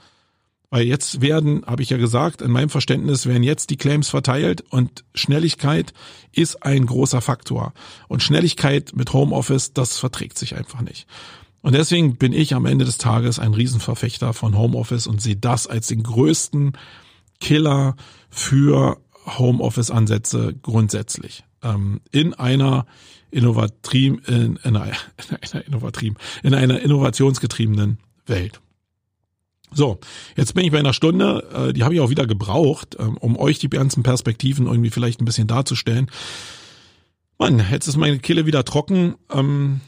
Weil jetzt werden, habe ich ja gesagt, in meinem Verständnis werden jetzt die Claims verteilt und Schnelligkeit ist ein großer Faktor. Und Schnelligkeit mit Homeoffice, das verträgt sich einfach nicht. Und deswegen bin ich am Ende des Tages ein Riesenverfechter von Homeoffice und sehe das als den größten Killer für Homeoffice-Ansätze grundsätzlich. Ähm, in einer innovativ, in, in, einer, in einer innovativ, in einer innovationsgetriebenen Welt. So, jetzt bin ich bei einer Stunde, äh, die habe ich auch wieder gebraucht, ähm, um euch die ganzen Perspektiven irgendwie vielleicht ein bisschen darzustellen. Mann, jetzt ist meine Kehle wieder trocken. Ähm,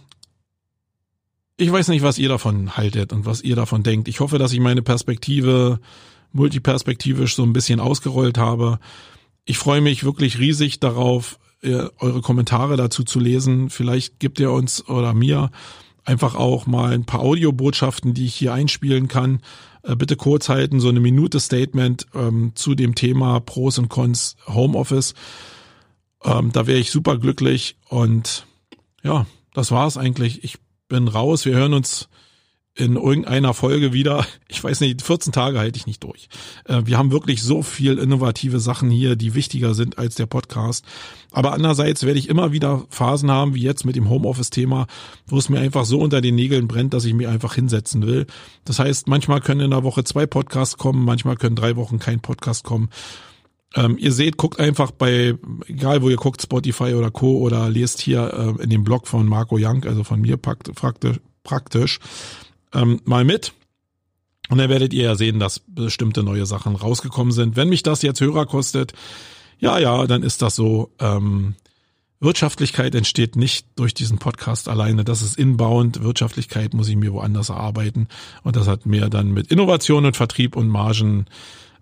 ich weiß nicht, was ihr davon haltet und was ihr davon denkt. Ich hoffe, dass ich meine Perspektive multiperspektivisch so ein bisschen ausgerollt habe. Ich freue mich wirklich riesig darauf, eure Kommentare dazu zu lesen. Vielleicht gibt ihr uns oder mir einfach auch mal ein paar Audiobotschaften, die ich hier einspielen kann. Äh, bitte kurz halten, so eine Minute Statement ähm, zu dem Thema Pros und Cons Homeoffice. Ähm, da wäre ich super glücklich und ja, das war's eigentlich. Ich bin raus. Wir hören uns in irgendeiner Folge wieder. Ich weiß nicht, 14 Tage halte ich nicht durch. Äh, wir haben wirklich so viel innovative Sachen hier, die wichtiger sind als der Podcast. Aber andererseits werde ich immer wieder Phasen haben, wie jetzt mit dem Homeoffice-Thema, wo es mir einfach so unter den Nägeln brennt, dass ich mir einfach hinsetzen will. Das heißt, manchmal können in der Woche zwei Podcasts kommen, manchmal können drei Wochen kein Podcast kommen. Ähm, ihr seht, guckt einfach bei, egal wo ihr guckt, Spotify oder Co. oder lest hier äh, in dem Blog von Marco Young, also von mir praktisch, praktisch ähm, mal mit. Und dann werdet ihr ja sehen, dass bestimmte neue Sachen rausgekommen sind. Wenn mich das jetzt Hörer kostet, ja, ja, dann ist das so. Ähm, Wirtschaftlichkeit entsteht nicht durch diesen Podcast alleine. Das ist inbound. Wirtschaftlichkeit muss ich mir woanders erarbeiten. Und das hat mehr dann mit Innovation und Vertrieb und Margen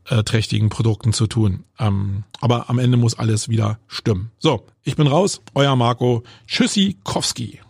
äh, trächtigen Produkten zu tun. Ähm, aber am Ende muss alles wieder stimmen. So, ich bin raus. Euer Marco. Tschüssi, Kowski.